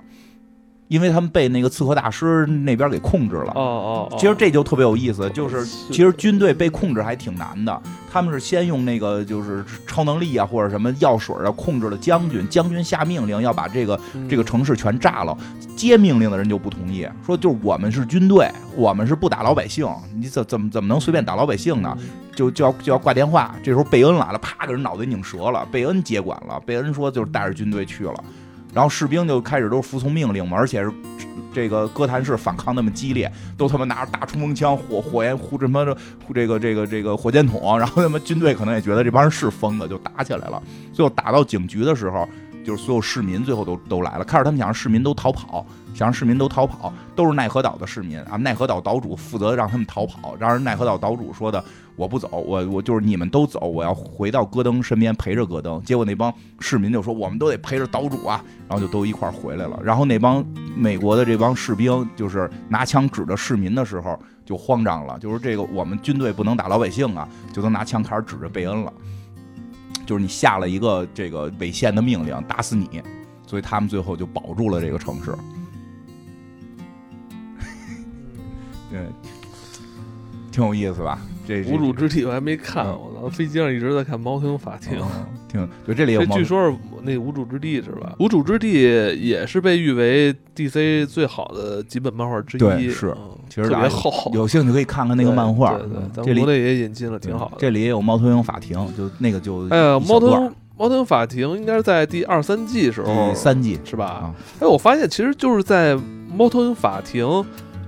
因为他们被那个刺客大师那边给控制了。哦哦，其实这就特别有意思，就是其实军队被控制还挺难的。他们是先用那个就是超能力啊或者什么药水啊控制了将军，将军下命令要把这个这个城市全炸了。接命令的人就不同意，说就是我们是军队，我们是不打老百姓，你怎怎么怎么能随便打老百姓呢？就就要就要挂电话。这时候贝恩来了，啪给人脑袋拧折了。贝恩接管了，贝恩说就是带着军队去了。然后士兵就开始都是服从命令嘛，而且是这个哥谭市反抗那么激烈，都他妈拿着大冲锋枪、火火焰呼什么的，这个这个这个火箭筒，然后他妈军队可能也觉得这帮人是疯子，就打起来了。最后打到警局的时候，就是所有市民最后都都来了，开始他们想让市民都逃跑，想让市民都逃跑，都是奈何岛的市民啊，奈何岛岛主负责让他们逃跑，然而奈何岛岛主说的。我不走，我我就是你们都走，我要回到戈登身边陪着戈登。结果那帮市民就说我们都得陪着岛主啊，然后就都一块回来了。然后那帮美国的这帮士兵就是拿枪指着市民的时候就慌张了，就是这个我们军队不能打老百姓啊，就都拿枪开始指着贝恩了，就是你下了一个这个违宪的命令，打死你，所以他们最后就保住了这个城市。对，挺有意思吧？这无主之地我还没看，我操！飞机上一直在看《猫头鹰法庭》，挺就这里有。据说是那无主之地是吧？无主之地也是被誉为 DC 最好的几本漫画之一，是，其实特别厚。有兴趣可以看看那个漫画。对对，咱国内也引进了，挺好的。这里也有《猫头鹰法庭》，就那个就哎呀，《猫头猫头鹰法庭》应该是在第二三季时候，第三季是吧？哎，我发现其实就是在《猫头鹰法庭》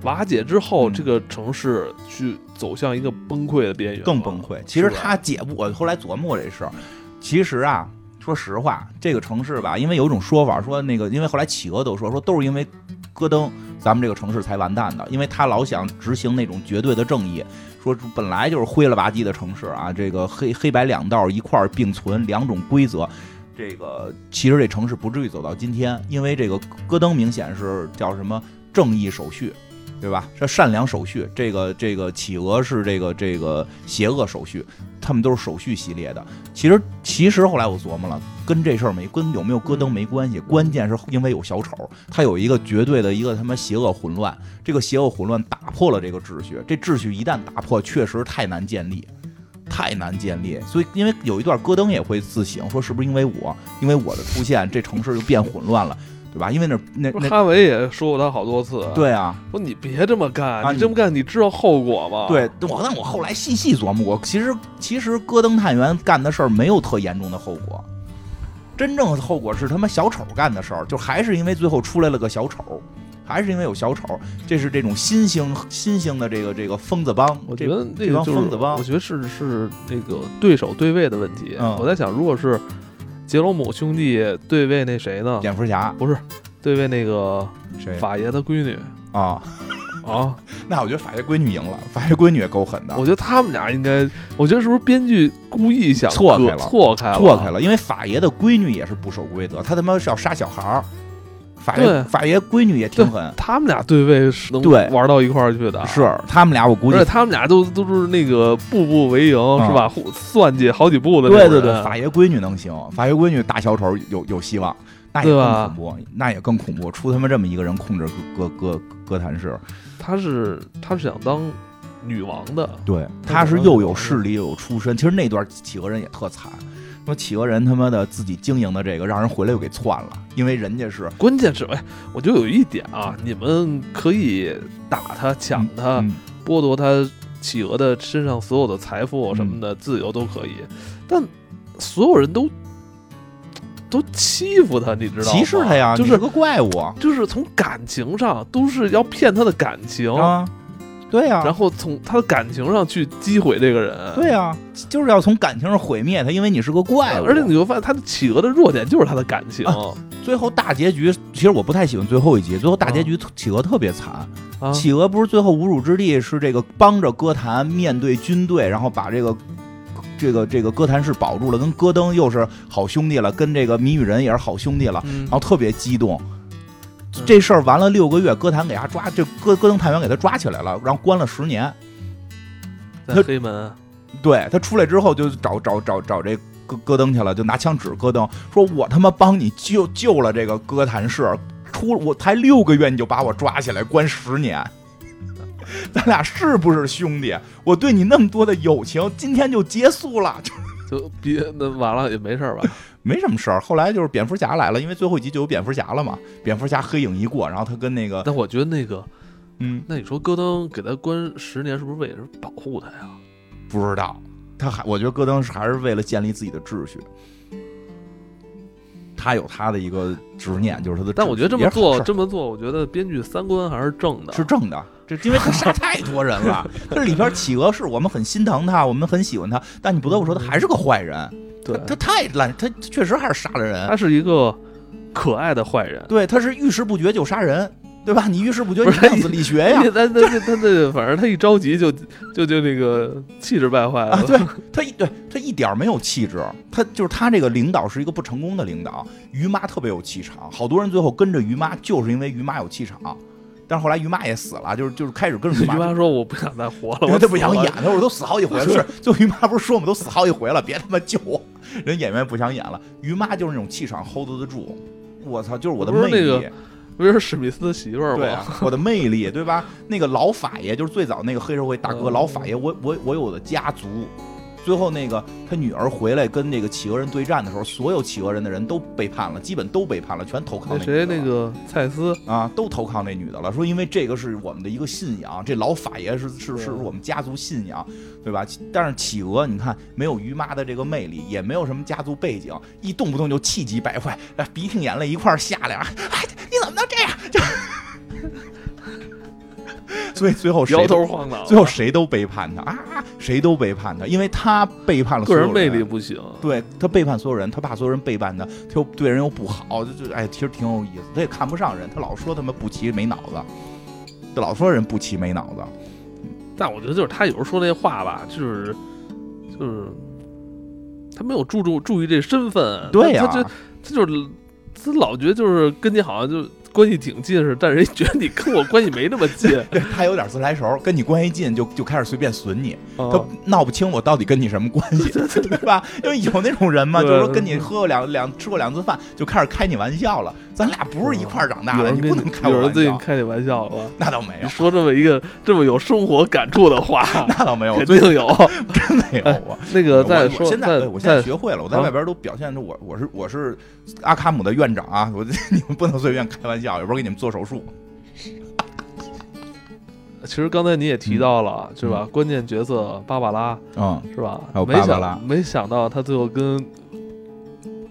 瓦解之后，这个城市去。走向一个崩溃的边缘，更崩溃。其实他解不，我后来琢磨过这事儿。其实啊，说实话，这个城市吧，因为有一种说法说那个，因为后来企鹅都说说都是因为戈登，咱们这个城市才完蛋的，因为他老想执行那种绝对的正义，说本来就是灰了吧唧的城市啊，这个黑黑白两道一块儿并存，两种规则，这个其实这城市不至于走到今天，因为这个戈登明显是叫什么正义手续。对吧？这善良手续，这个这个企鹅是这个这个邪恶手续，他们都是手续系列的。其实其实后来我琢磨了，跟这事儿没跟有没有戈登没关系，关键是因为有小丑，他有一个绝对的一个他妈邪恶混乱，这个邪恶混乱打破了这个秩序，这秩序一旦打破，确实太难建立，太难建立。所以因为有一段戈登也会自省，说是不是因为我，因为我的出现，这城市就变混乱了。对吧？因为那那那哈维也说过他好多次。对啊，说你别这么干，你这么干你知道后果吗？对，我但我后来细细琢磨过，其实其实戈登探员干的事儿没有特严重的后果，真正的后果是他妈小丑干的事儿，就还是因为最后出来了个小丑，还是因为有小丑，这是这种新兴新兴的这个这个疯子帮。我觉得这帮疯子帮，我觉得是是那个对手对位的问题。我在想，如果是。杰罗姆兄弟对位那谁呢？蝙蝠侠不是对位那个谁法爷的闺女啊？啊。那我觉得法爷闺女赢了，法爷闺女也够狠的我。觉得他们俩应该，我觉得是不是编剧故意想错开了错开了，错开了，因为法爷的闺女也是不守规则，他他妈是要杀小孩儿。法爷法爷闺女也挺狠，他们俩对位是能对。玩到一块儿去的，是他们俩，我估计他们俩都都是那个步步为营，啊是吧？算计好几步的对对对，法爷闺女能行，法爷闺女大小丑有有希望，那也更恐怖，那也更恐怖，出他妈这么一个人控制哥哥哥哥谭市，他是他是想当女王的，对，他可能他是又有有势力又有出身，其实那段企鹅人也特惨，说企鹅人他妈的自己经营的这个，让人回来又给篡了，因为人家是关键是哎，我就有一点啊，你们可以打他、抢他、嗯剥夺他企鹅的身上所有的财富什么的、自由都可以，但所有人都都欺负他，你知道吗？歧视他呀，就是个怪物。就是从感情上都是要骗他的感情，啊，对呀，然后从他的感情上去击毁这个人。对呀，就是要从感情上毁灭他，因为你是个怪物，而且你会发现，他的企鹅的弱点就是他的感情啊最后大结局，其实我不太喜欢最后一集。最后大结局，企鹅特别惨。啊企鹅不是最后无主之地是这个帮着歌坛面对军队，然后把这个这个这个歌坛是保住了，跟戈登又是好兄弟了，跟这个谜语人也是好兄弟了，嗯然后特别激动。这事儿完了六个月，歌坛给他抓，这戈戈登探员给他抓起来了，然后关了十年。在黑门，对他出来之后就找找找找这戈戈登去了，就拿枪指戈登，说我他妈帮你救救了这个哥谭市，出我才六个月你就把我抓起来关十年，咱俩是不是兄弟？我对你那么多的友情，今天就结束了，就 就别那完了也没事儿吧？没什么事儿。后来就是蝙蝠侠来了，因为最后一集就有蝙蝠侠了嘛，蝙蝠侠黑影一过，然后他跟那个但我觉得那个，嗯那你说戈登给他关十年，是不是为了保护他呀？不知道，他还我觉得戈登是还是为了建立自己的秩序。他有他的一个执念，就是他的。但我觉得这么做这么做，我觉得编剧三观还是正的。是正的，这因为他杀太多人了。这里边企鹅是我们很心疼他，我们很喜欢他，但你不得不说他还是个坏人。对他，他太烂，他确实还是杀了人他。是一个可爱的坏人。对，他是遇事不决就杀人，对吧？你遇事不决，你量子力学呀。他他他他那反正他一着急就就就那个气质败坏了。啊，对他一对他一点儿没有气质，他就是他这个领导是一个不成功的领导。于妈特别有气场，好多人最后跟着于妈就是因为于妈有气场，但是后来于妈也死了，就是就是开始跟着于于妈妈说我不想再活了，我都不想演，了我都死好几回了。是，最后于妈不是说我们都死好几回了，别他妈救我。人演员不想演了，于妈就是那种气场 hold 得住。我操，就是我的魅力。不是那个是史密斯的媳妇儿吗？对啊，我的魅力，对吧？那个老法爷就是最早那个黑社会大哥，嗯老法爷，我我我有我的家族。最后那个他女儿回来跟那个企鹅人对战的时候，所有企鹅人的人都背叛了，基本都背叛了，全投靠谁那个蔡司，啊，都投靠那女的了，说因为这个是我们的一个信仰，这老法爷是是是对我们家族信仰，对吧？但是企鹅你看没有于妈的这个魅力，也没有什么家族背景，一动不动就气急败坏，哎鼻涕眼泪一块儿下来，哎，你怎么能这样？就，所以最后谁摇都头晃脑，最后谁都背叛他啊，谁都背叛他，因为他背叛了所有个人魅力不行。对他背叛所有人，他怕所有人背叛他，他又对人又不好，就就哎，其实挺有意思。他也看不上人，他老说他们不齐没脑子，他老说人不齐没脑子。但我觉得就是他有时候说那话吧，就是就是他没有注重注意这身份，对呀、他他就他就是他老觉得就是跟你好像就关系挺近似的，但是人觉得你跟我关系没那么近，对他有点自来熟，跟你关系近就就开始随便损你，他啊闹不清我到底跟你什么关系，对吧？因为有那种人嘛，就是说跟你喝过两两吃过两次饭，就开始开你玩笑了。咱俩不是一块儿长大的，你不能开我玩有人最近。开你玩笑了。那倒没有，说这么一个这么有生活感触的话，那倒没有，肯定有。真没有我。那个我再说，我现在我现在学会了，我在啊外边都表现出我我是我是阿卡姆的院长啊，我 你们不能随便开玩笑，有时候给你们做手术。其实刚才你也提到了，是吧？关键角色芭芭拉嗯，是吧？还有没芭芭拉想没想到他最后跟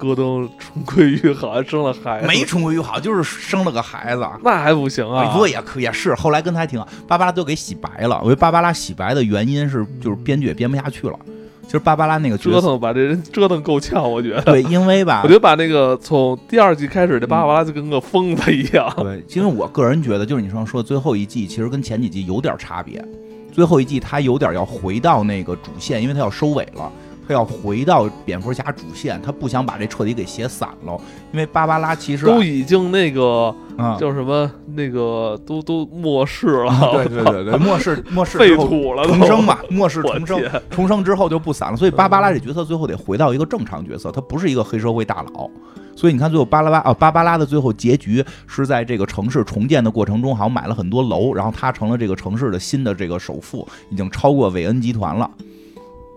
戈登重归于好，还生了孩子，没重归于好，就是生了个孩子。那还不行啊？不过也可也是，后来跟他还挺好，芭芭拉都给洗白了。我觉得芭芭拉洗白的原因是，就是编剧也编不下去了，其实芭芭拉那个，折腾把这人 折腾够呛，我觉得。对，因为吧 我觉，得把那个从第二季开始，这芭芭拉就跟个疯子一样。对，因为我个人觉得，就是你上说的最后一季，其实跟前几季有点差别。最后一季他有点要回到那个主线，因为他要收尾了，他要回到蝙蝠侠主线，他不想把这彻底给写散了。因为芭芭拉其实啊都已经那个啊，叫什么，那个都都末世了，对对对对，末世末世废土了，重生嘛，末世重生，重生之后就不散了，所以芭芭拉这角色最后得回到一个正常角色，他不是一个黑社会大佬。所以你看，最后巴拉巴啊，芭芭拉的最后结局是在这个城市重建的过程中，好像买了很多楼，然后他成了这个城市的新的这个首富，已经超过韦恩集团了，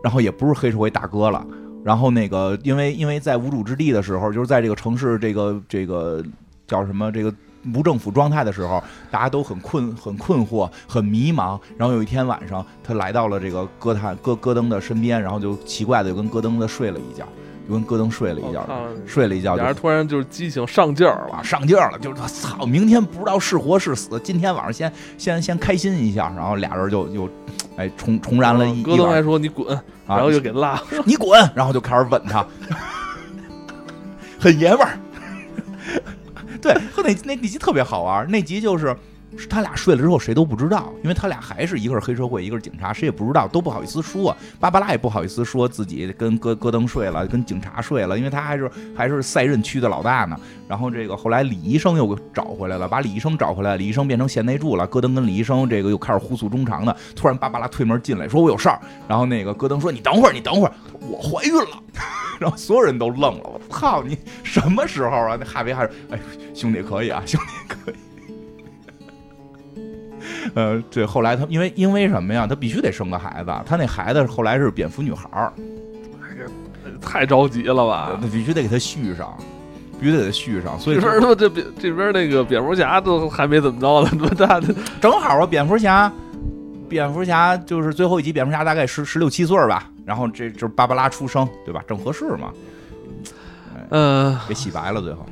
然后也不是黑社会大哥了。然后那个，因为因为在无主之地的时候，就是在这个城市这个这个叫什么这个无政府状态的时候，大家都很困、很困惑、很迷茫。然后有一天晚上，他来到了这个戈坦戈戈登的身边，然后就奇怪的就跟戈登的睡了一觉，就跟戈登睡了一觉睡了一觉就俩人突然就是激情上劲儿了，啊上劲儿了，就是操，明天不知道是活是死，今天晚上先先先开心一下，然后俩人就就哎重重燃了一戈登还说你滚，啊然后就给拉了。你滚，然后就开始吻他，很爷们儿。对，和那那那集特别好玩，那集就是。是他俩睡了之后，谁都不知道，因为他俩还是一个是黑社会，一个是警察，谁也不知道，都不好意思说。芭芭拉也不好意思说自己跟戈戈登睡了，跟警察睡了，因为他还是还是赛任区的老大呢。然后这个后来李医生又给找回来了，把李医生找回来，李医生变成贤内助了。戈登跟李医生这个又开始互诉衷肠的。突然芭芭拉推门进来，说我有事儿。然后那个戈登说你等会儿，你等会儿，我怀孕了。然后所有人都愣了，我操你什么时候啊？那哈维还是哎兄弟可以啊，兄弟可以。呃，对，后来他因为因为什么呀？他必须得生个孩子，他那孩子后来是蝙蝠女孩儿，太着急了吧？那必须得给他续上，必须得给他续上。所以这边他妈这边这边那个蝙蝠侠都还没怎么着呢，他妈大的 正好啊，蝙蝠侠，蝙蝠侠就是最后一集，蝙蝠侠大概十十六七岁吧，然后这就是芭芭拉出生，对吧？正合适嘛，嗯，给洗白了最后。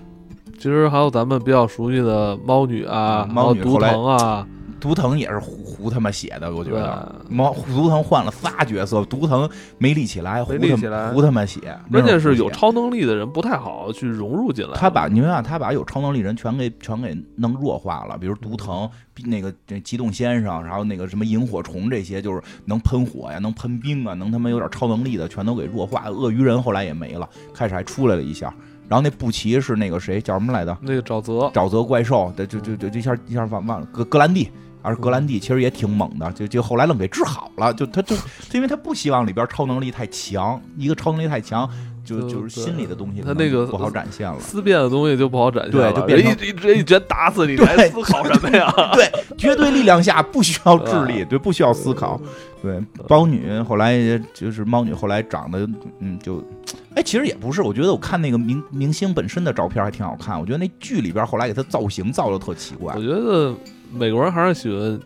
其实还有咱们比较熟悉的猫女啊猫女后来藤啊，毒藤也是胡胡他妈写的，我觉对得。毛毒藤换了仨角色，毒藤没立起来，胡他来胡他妈写。关键是有超能力的人不太好去融入进来。他把你们看，他把有超能力人全给全给弄弱化了，比如毒藤、那个这机动先生，然后那个什么萤火虫这些，就是能喷火呀，能喷冰啊，能他妈有点超能力的，全都给弱化。鳄鱼人后来也没了，开始还出来了一下。然后那布奇是那个谁叫什么来着？那个沼泽，沼泽怪兽，对，就就就一下一下忘忘了格格兰蒂。而格兰蒂其实也挺猛的，就就后来愣给治好了，就他就因为他不希望里边超能力太强，一个超能力太强，就就就是心里的东西他那个不好展现了。思辨的东西就不好展现了，对就变成人一一直一拳打死你，还思考什么呀？对，绝对力量下不需要智力，对，不需要思考。对，猫女后来也就是猫女后来长得，嗯，就，哎，其实也不是，我觉得我看那个明明星本身的照片还挺好看，我觉得那剧里边后来给她造型造的特奇怪我，觉得美国人还是喜欢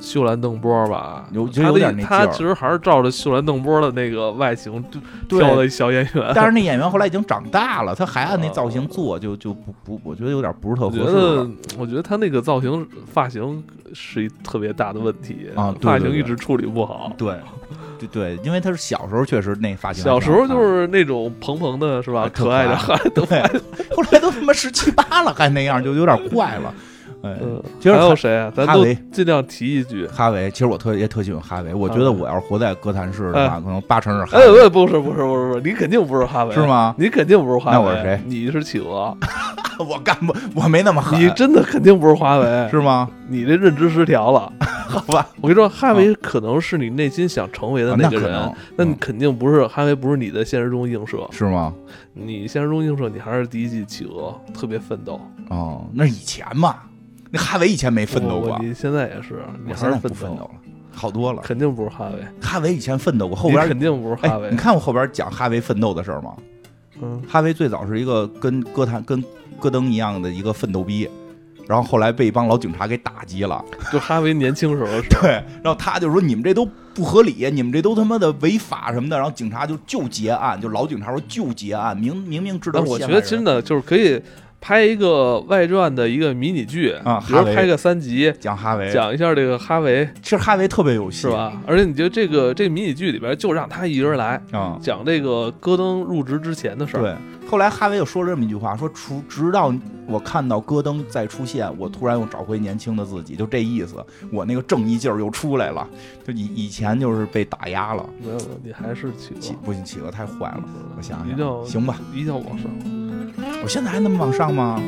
秀兰邓波吧，有就他有点那劲儿他其实还是照着秀兰邓波的那个外形对挑的小演员。但是那演员后来已经长大了，他还按那造哦型做，就就不不，我觉得有点不是特合适我觉得他那个造型发型是一特别大的问题啊对发型一直处理不好。对，对对，因为他是小时候确实那发型小时候就是那种蓬蓬的，是吧？啊可爱的。对，后来都他妈十七八了还那样，就有点怪了。哎，嗯，其实还有谁啊？咱都哈维尽量提一句。哈维，其实我特也特喜欢哈维。我觉得我要是活在哥谭市的话，可能八成是哈哎，维，喂，不是不是不是不是，你肯定不是哈维，是？吗？你肯定不是哈维。那我是谁你是企鹅，我干不，我没那么狠，你真的肯定不是华为，是吗？你这认知失调了。好吧，我跟你说，哈维可能是你内心想成为的啊那个人能，那你嗯肯定不是哈维，不是你的现实中映射。是吗？你现实中映射，你还是第一季企鹅，特别奋斗。哦，那是以前嘛。那哈维以前没奋斗过，你现在也是，你我现在不奋斗了，好多了。肯定不是哈维，哈维以前奋斗过，后你边肯定不是哈哎，维你。看我后边讲哈维奋斗的事儿吗？嗯，哈维最早是一个跟哥谭跟戈登一样的一个奋斗逼，然后后来被一帮老警察给打击了。就哈维年轻时候。对，然后他就说你们这都不合理，你们这都他妈的违法什么的。然后警察就就结案，就老警察说就结案，明明明知道我。觉得真的就是可以拍一个外传的一个迷你剧啊比如哈维拍个三集，讲哈维，讲一下这个哈维其实哈维特别有戏，是？吧？而且你觉得这个这个迷你剧里边就让他一人来啊、讲这个戈登入职之前的事儿，对。后来哈维又说了这么一句话，说除直到我看到戈登再出现，我突然又找回年轻的自己，就这意思。我那个正义劲儿又出来了，就以以前就是被打压了，没有，没有你还是企鹅，企不行，企鹅太坏了。我想想，行吧，一定要往上，我现在还能往上吗？